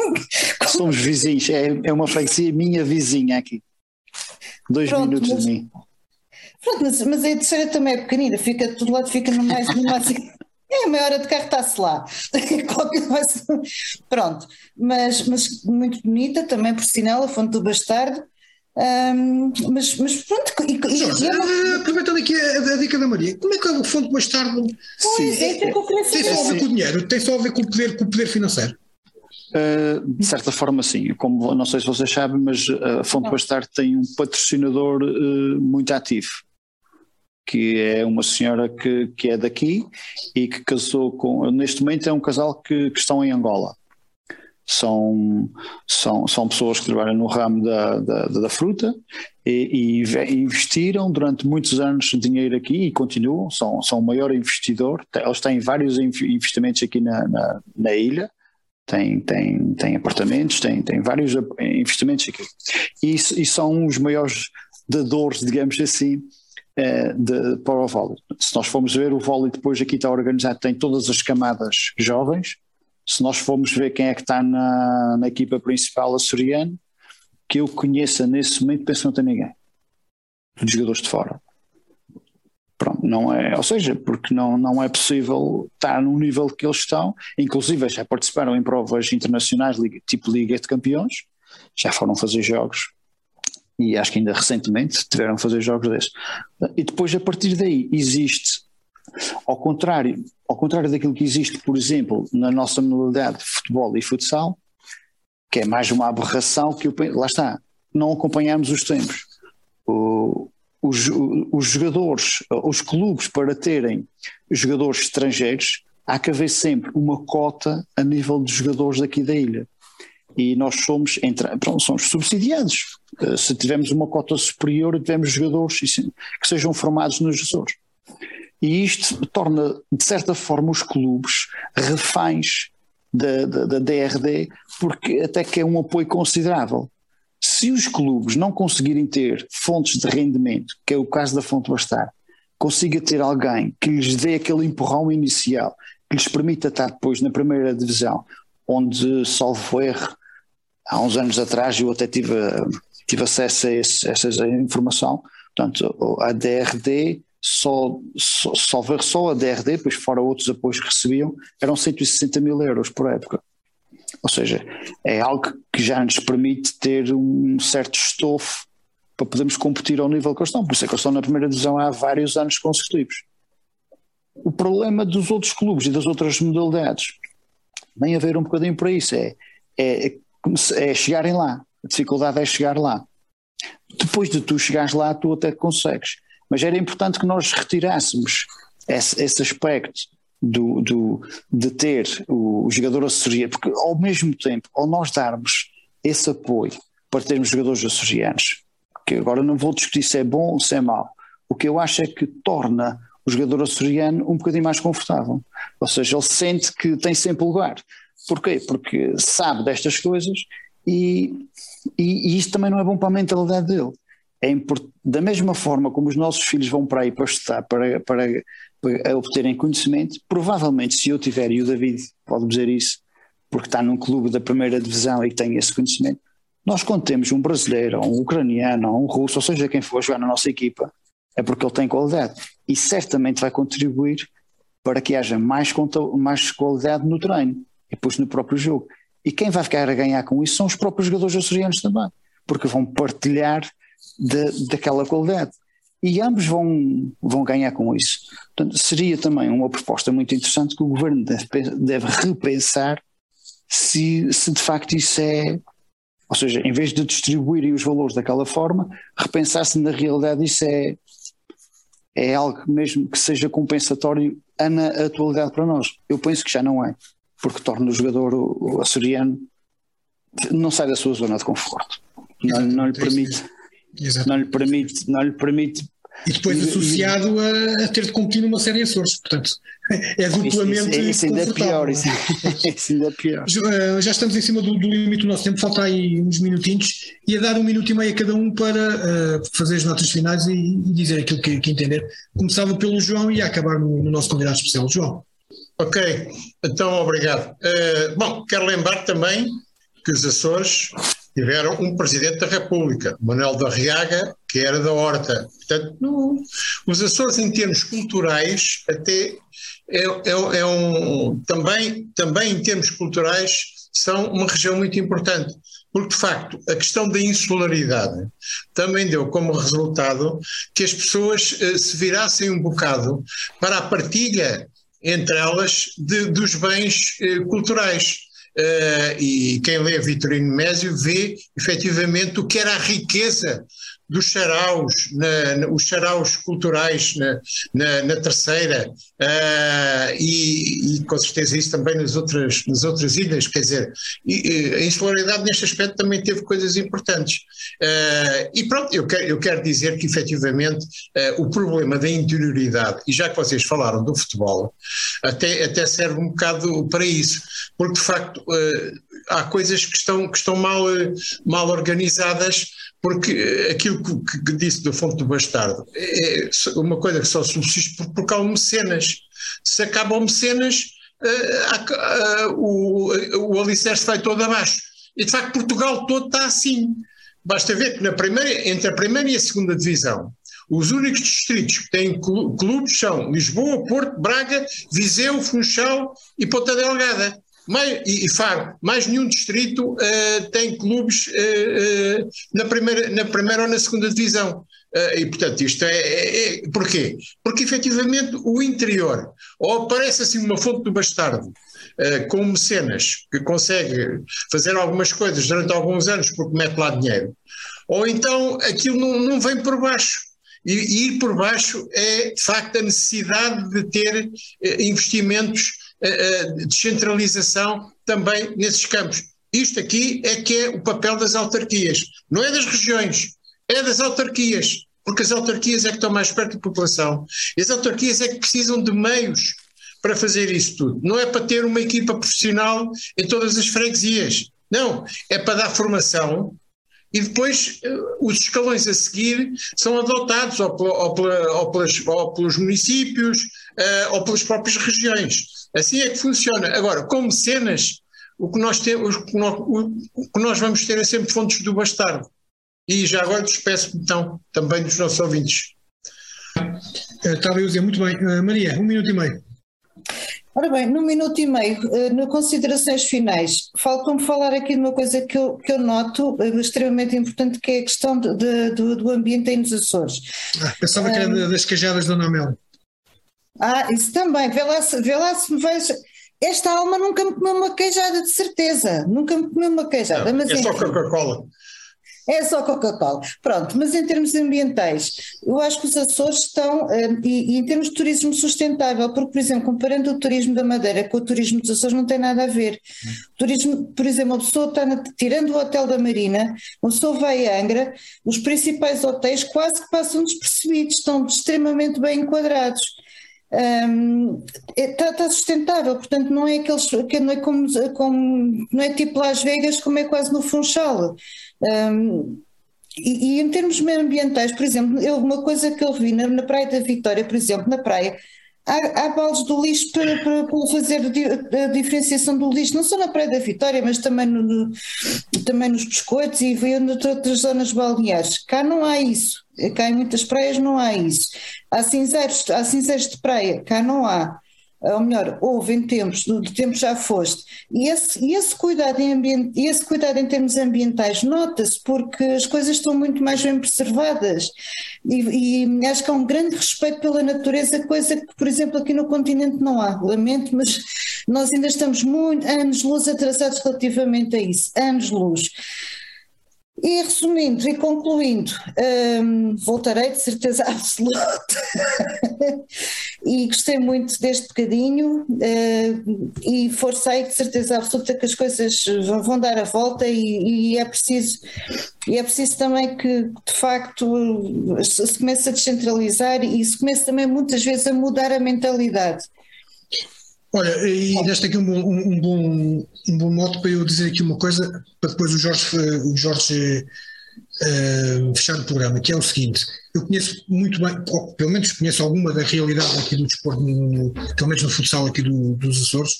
Somos vizinhos, é, é uma freguesia minha vizinha aqui. Dois Pronto, minutos de mim. Pronto, mas, mas a terceira também é pequenina, fica todo lado, fica no mais, no mais é, a meia hora de carro está-se lá. Pronto, mas, mas muito bonita, também por sinal, a Fonte do Bastardo. Um, mas, mas pronto. E, Jorge, e é aproveitando aqui a, a, dica da Maria, como é que é o Fonte do Bastardo pois, é, tem, tem só a ver com o dinheiro, tem só a ver com o poder, com o poder financeiro? Uh, de certa forma, sim. Como não sei se vocês sabem, mas a Fonte Bastardo tem um patrocinador uh, muito ativo que é uma senhora que, que é daqui e que casou com. Neste momento é um casal que, que estão em Angola. São, são, são pessoas que trabalham no ramo da, da, da fruta e, e, investiram durante muitos anos dinheiro aqui e continuam, são, são o maior investidor. Eles têm vários investimentos aqui na, na, na ilha, têm, têm, têm apartamentos, têm, têm vários investimentos aqui. E, e são os maiores dadores, digamos assim, é, de, para o vôlei. Se nós formos ver, o vôlei depois aqui está organizado, tem todas as camadas jovens. Se nós formos ver quem é que está na, na equipa principal açoriano, que eu conheça nesse momento, penso que não tem ninguém. Dos jogadores de fora. Pronto, não é, ou seja, porque não, não é possível estar no nível que eles estão, inclusive já participaram em provas internacionais, tipo Liga de Campeões, já foram fazer jogos e acho que ainda recentemente tiveram a fazer jogos desses. E depois, a partir daí, existe, ao contrário, ao contrário daquilo que existe, por exemplo, na nossa modalidade de futebol e futsal, que é mais uma aberração que eu, lá está, não acompanhamos os tempos. O, os, os jogadores, os clubes para terem jogadores estrangeiros, há que haver sempre uma cota a nível de jogadores daqui da ilha e nós somos, entre, pronto, somos subsidiados. Uh, se tivermos uma cota superior, tivermos jogadores que sejam formados nos Açores. E isto torna, de certa forma, os clubes reféns da, da, da DRD, porque até que é um apoio considerável. Se os clubes não conseguirem ter fontes de rendimento, que é o caso da Fonte Bastar, consiga ter alguém que lhes dê aquele empurrão inicial, que lhes permita estar depois na primeira divisão, onde, salvo erro, há uns anos atrás eu até tive, tive acesso a, esse, a essa informação, portanto a DRD só, só, só só a DRD, pois fora outros apoios que recebiam, eram 160 mil euros por época. Ou seja, é algo que já nos permite ter um certo estofo para podermos competir ao nível que eles estão. Por isso é que eles estão na primeira divisão há vários anos consecutivos. O problema dos outros clubes e das outras modalidades vem a ver um bocadinho para isso, é, é é chegarem lá. A dificuldade é chegar lá. Depois de tu chegares lá, tu até consegues. Mas era importante que nós retirássemos esse, esse aspecto do, do, de ter o, o jogador açoriano, porque ao mesmo tempo, ao nós darmos esse apoio para termos jogadores açorianos, que agora não vou discutir se é bom ou se é mau, o que eu acho é que torna o jogador açoriano um bocadinho mais confortável. Ou seja, ele sente que tem sempre lugar. Porquê? Porque sabe destas coisas e, e, e isso também não é bom para a mentalidade dele. É da mesma forma como os nossos filhos vão para aí para estudar, para, para, para obterem conhecimento, provavelmente se eu tiver, e o David pode dizer isso, porque está num clube da primeira divisão e tem esse conhecimento, nós quando temos um brasileiro, um ucraniano, um russo, ou seja quem for jogar na nossa equipa, é porque ele tem qualidade e certamente vai contribuir para que haja mais, mais qualidade no treino e depois no próprio jogo. E quem vai ficar a ganhar com isso são os próprios jogadores açorianos também, porque vão partilhar de, daquela qualidade. e ambos vão, vão ganhar com isso. Portanto, seria também uma proposta muito interessante que o governo deve, deve repensar se, se de facto isso é. Ou seja, em vez de distribuírem os valores daquela forma, repensar se na realidade isso é, é algo mesmo que seja compensatório na atualidade para nós. Eu penso que já não é, porque torna o jogador o, açoriano não sai da sua zona de conforto. Não, não lhe permite. Não lhe permite, não lhe permite e depois associado a, a, ter de competir numa série de Açores, portanto é duplamente isso, isso, isso ainda é pior, isso, isso ainda é pior. Já, já estamos em cima do, do, limite do nosso tempo, falta aí uns minutinhos e a dar um minuto e meio a cada um para uh, fazer as notas finais e, e dizer aquilo que, que, entender. Começava pelo João e ia acabar no, no nosso convidado especial, João. Ok, então obrigado. Uh, bom, quero lembrar também que os Açores tiveram um Presidente da República, Manuel da Riaga, que era da Horta. Portanto, no, os Açores, em termos culturais, até é, é, é, um. Também, também em termos culturais, são uma região muito importante. Porque, de facto, a questão da insularidade também deu como resultado que as pessoas eh, se virassem um bocado para a partilha entre elas de, dos bens eh, culturais. Uh, e quem lê Vitorino Mésio vê efetivamente o que era a riqueza dos na, os charaus culturais na, na, na terceira, uh, e, e, com certeza isso também nas outras, nas outras ilhas, quer dizer, e a insularidade neste aspecto também teve coisas importantes. Uh, e pronto, eu quero, eu quero dizer que efetivamente uh, o problema da interioridade, e já que vocês falaram do futebol, até, até serve um bocado para isso, porque de facto há coisas que estão, que estão mal, mal organizadas porque aquilo que, que, disse da fonte do bastardo é uma coisa que só subsiste por, porque há mecenas. Se acabam mecenas, uh, uh, o, o alicerce vai todo abaixo. E de facto Portugal todo está assim. Basta ver que na primeira, entre a primeira e a segunda divisão, os únicos distritos que têm clubes são Lisboa, Porto, Braga, Viseu, Funchal e Ponta Delgada mais, e Faro, mais nenhum distrito uh, tem clubes uh, uh, na, primeira, na primeira ou na segunda divisão. e, portanto, isto é, é, é, Porquê? Porque, efetivamente, o interior, ou aparece assim uma fonte do bastardo, com mecenas, que consegue fazer algumas coisas durante alguns anos porque mete lá dinheiro, ou então aquilo não, não vem por baixo. E, e ir por baixo é, de facto, a necessidade de ter investimentos descentralização também nesses campos. Isto aqui é que é o papel das autarquias, não é das regiões, é das autarquias, porque as autarquias é que estão mais perto da população. E as autarquias é que precisam de meios para fazer isso tudo. Não é para ter uma equipa profissional em todas as freguesias. Não, é para dar formação e depois uh, os escalões a seguir são adotados ou, ou, ou, pelas, ou pelos municípios uh, ou pelas próprias regiões. Assim é que funciona. Agora, como cenas, o que nós, temos, o que nós, o que nós vamos ter é sempre fontes do bastardo. E já agora despeço-me então também dos nossos ouvintes. Estava a dizer muito bem. Uh, Maria, um minuto e meio. Ora bem, num minuto e meio, uh, no considerações finais, falta-me falar aqui de uma coisa que eu, que eu noto extremamente importante, que é a questão de, de, do, do ambiente aí nos Açores. Ah, pensava um, que era das cajadas da Dona Mel. Ah, isso também. Vê lá, vê lá se me vejo. Esta alma nunca me comeu uma queijada, de certeza. Nunca me comeu uma queijada. Não, mas é só Coca-Cola. É só Coca-Cola. Pronto, mas em termos ambientais, eu acho que os Açores estão, eh, e, e, em termos de turismo sustentável, porque, por exemplo, comparando o turismo da Madeira com o turismo dos Açores, não tem nada a ver. O turismo, por exemplo, uma pessoa está, na, tirando o Hotel da Marina, uma pessoa vai a Angra, os principais hotéis quase que passam despercebidos, estão extremamente bem enquadrados um, está, é, está, sustentável, portanto não é aqueles que não é como, como, não é tipo Las Vegas como é quase no Funchal. Um, e, e, em termos ambientais, por exemplo, eu, uma coisa que eu vi na, na Praia da Vitória, por exemplo, na praia, há, há baldes do lixo para, para, para, fazer a diferenciação do lixo, não só na Praia da Vitória, mas também, no, no também nos biscoitos e veio em outras zonas balneares. Cá não há isso. Cá em muitas praias não há isso. Há cinzeiros, há cinzeiros de praia, cá não há. ou melhor, houve em tempos, do, do tempo já foste, e esse, esse, cuidado em ambiente, esse cuidado em termos ambientais nota-se porque as coisas estão muito mais bem preservadas e, e, acho que há um grande respeito pela natureza, coisa que, por exemplo, aqui no continente não há, lamento, mas nós ainda estamos muito, anos-luz atrasados relativamente a isso, anos-luz. E resumindo e concluindo, um, voltarei de certeza absoluta e gostei muito deste bocadinho uh, e forcei de certeza absoluta que as coisas vão dar a volta e, e, é preciso e é preciso também que de facto se comece a descentralizar e se comece também muitas vezes a mudar a mentalidade. Olha, e deste aqui um bom, um, bom, um bom modo para eu dizer aqui uma coisa, para depois o Jorge, o Jorge uh, fechar o programa, que é o seguinte, eu conheço muito bem, ou, pelo menos conheço alguma da realidade aqui do desporto, no, pelo menos no futsal aqui do, dos Açores,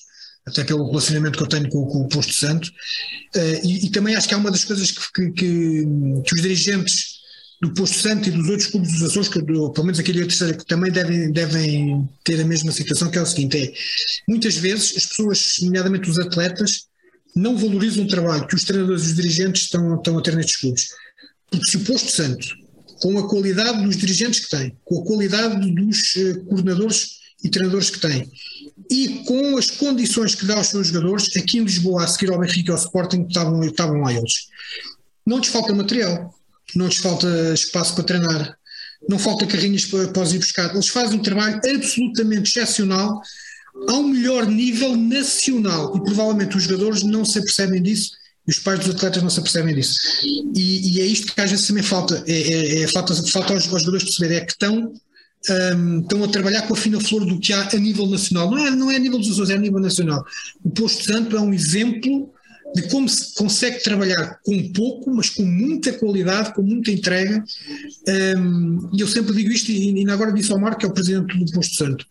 até pelo relacionamento que eu tenho com, com o Posto Santo, uh, e, e, também acho que há uma das coisas que, que, que, que os dirigentes do Posto Santo e dos outros clubes dos Açores, que, pelo menos aquele terceira, que também devem, devem ter a mesma situação, que é o seguinte: é muitas vezes as pessoas, nomeadamente os atletas, não valorizam o trabalho que os treinadores e os dirigentes estão, estão a ter nestes clubes. Porque se o Posto Santo, com a qualidade dos dirigentes que tem, com a qualidade dos uh, coordenadores e treinadores que tem, e com as condições que dá aos seus jogadores, aqui em Lisboa, a seguir ao Benfica e ao Sporting, estavam, estavam lá eles. Não lhes falta material não lhes falta espaço para treinar, não falta carrinhas para, para os ir buscar. Eles fazem um trabalho absolutamente excepcional ao melhor nível nacional e provavelmente os jogadores não se apercebem disso e os pais dos atletas não se apercebem disso. E, e é isto que às vezes também falta, é, é, é falta, falta aos, aos jogadores perceberem, é que estão, um, estão a trabalhar com a fina flor do que há a nível nacional. Não é, não é a nível dos Açores, é a nível nacional. O Posto Santo é um exemplo de como se consegue trabalhar com pouco, mas com muita qualidade, com muita entrega. Um, e eu sempre digo isto, e ainda agora disse ao Marco, que é o presidente do Posto Santo.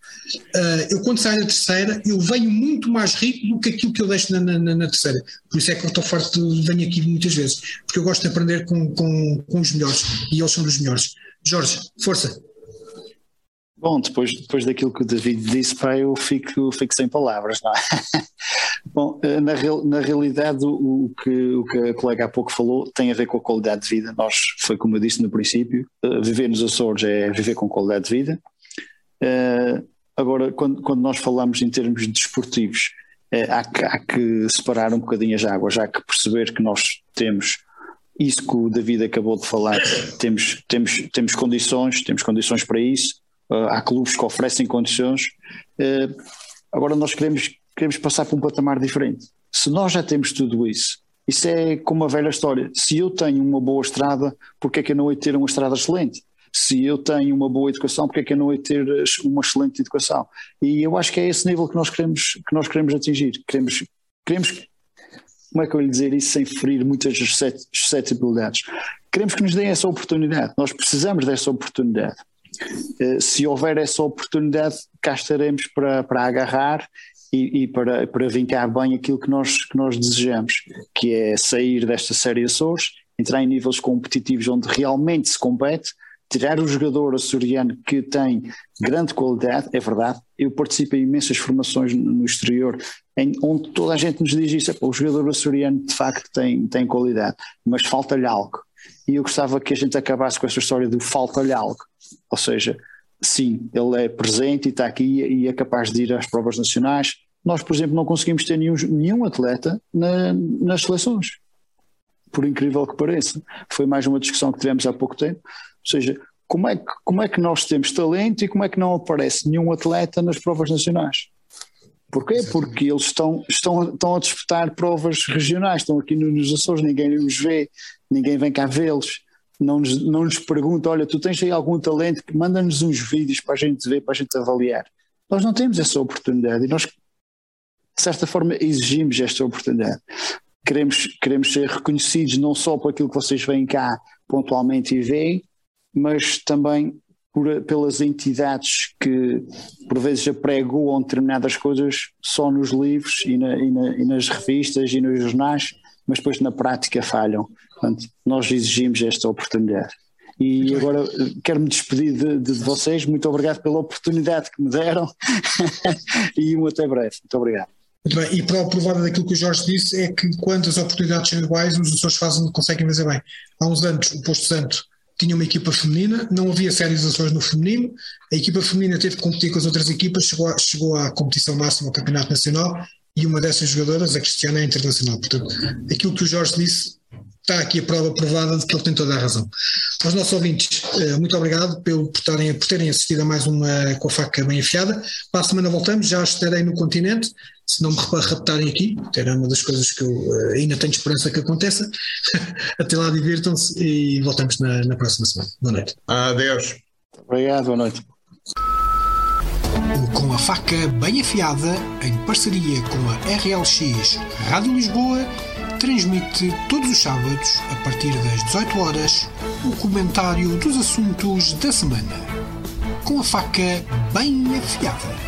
Uh, eu, quando saio da terceira, eu venho muito mais rico do que aquilo que eu deixo na, na, na terceira. Por isso é que eu estou farto de venho aqui muitas vezes, porque eu gosto de aprender com, com, com os melhores, e eles são dos melhores. Jorge, força. Bom, depois, depois daquilo que o David disse, pá, eu fico, fico sem palavras, não é? Bom, eh, na, na realidade, o que, o que a colega há pouco falou tem a ver com a qualidade de vida. Nós, foi como eu disse no princípio, eh, viver nos Açores é viver com qualidade de vida. Uh, agora, quando, quando nós falamos em termos desportivos, há, que, há que separar um bocadinho as águas, há que perceber que nós temos isso que o David acabou de falar, temos, temos, temos condições, temos condições para isso, há clubes que oferecem condições. agora nós queremos queremos passar para um patamar diferente. Se nós já temos tudo isso, isso é como a velha história. Se eu tenho uma boa estrada, porque é que eu não hei ter uma estrada excelente? Se eu tenho uma boa educação, porque é que eu não hei ter uma excelente educação? E eu acho que é esse nível que nós queremos, que nós queremos atingir. Queremos, queremos, como é que eu lhe dizer isso sem ferir muitas suscetibilidades? Queremos que nos deem essa oportunidade. Nós precisamos dessa oportunidade. Eh, se houver essa oportunidade, cá estaremos para, para agarrar e, e, para, para vincar bem aquilo que nós, que nós desejamos, que é sair desta série Açores, entrar em níveis competitivos onde realmente se compete, tirar o jogador açoriano que tem grande qualidade, é verdade, eu participo em imensas formações no exterior, em, onde toda a gente nos diz isso, o jogador açoriano de facto tem, tem qualidade, mas falta-lhe algo. E eu gostava que a gente acabasse com essa história do falta-lhe algo, ou seja, sim, ele é presente e está aqui e é capaz de ir às provas nacionais. Nós, por exemplo, não conseguimos ter nenhum, nenhum atleta na, nas seleções, por incrível que pareça. Foi mais uma discussão que tivemos há pouco tempo. Ou seja, como é que, como é que nós temos talento e como é que não aparece nenhum atleta nas provas nacionais? Porquê? Porque eles estão, estão, estão a disputar provas regionais, estão aqui nos Açores, ninguém os vê, ninguém vem cá vê-los não nos, não nos pergunta, olha, tu tens aí algum talento, manda-nos uns vídeos para a gente ver, para a gente avaliar. Nós não temos essa oportunidade e nós, de certa forma, exigimos esta oportunidade. Queremos, queremos ser reconhecidos não só por aquilo que vocês vêm cá pontualmente e veem, mas também por, pelas entidades que por vezes apregoam determinadas coisas só nos livros e, na, e, na, e nas revistas e nos jornais, mas depois na prática falham. Portanto, nós exigimos esta oportunidade. E agora eh, quero-me despedir de, de, vocês. Muito obrigado pela oportunidade que me deram e um até breve. Muito obrigado. Muito bem, e prova provada daquilo que o Jorge disse é que quando as oportunidades são iguais, os Açores fazem, conseguem fazer bem. Há uns anos, o Posto Santo tinha uma equipa feminina, não havia séries Açores no feminino, a equipa feminina teve que competir com as outras equipas, chegou, a, chegou à competição máxima ao Campeonato Nacional e uma dessas jogadoras, a Cristiana, é internacional. Portanto, aquilo que o Jorge disse está aqui a prova provada de que ele tem toda a razão. Aos nossos ouvintes, eh, muito obrigado por, terem, por terem assistido a mais uma com a faca bem afiada. Para a semana voltamos, já estarei no continente, se não me raptarem aqui, era uma das coisas que eu eh, ainda tenho esperança que aconteça. Até lá, divirtam-se e voltamos na, na próxima semana. Boa noite. Adeus. Obrigado, boa noite. O Com a Faca Bem Afiada, em parceria com a RLX Rádio Lisboa, transmite todos os sábados, a partir das 18 horas, o comentário dos assuntos da semana. Com a faca bem afiada.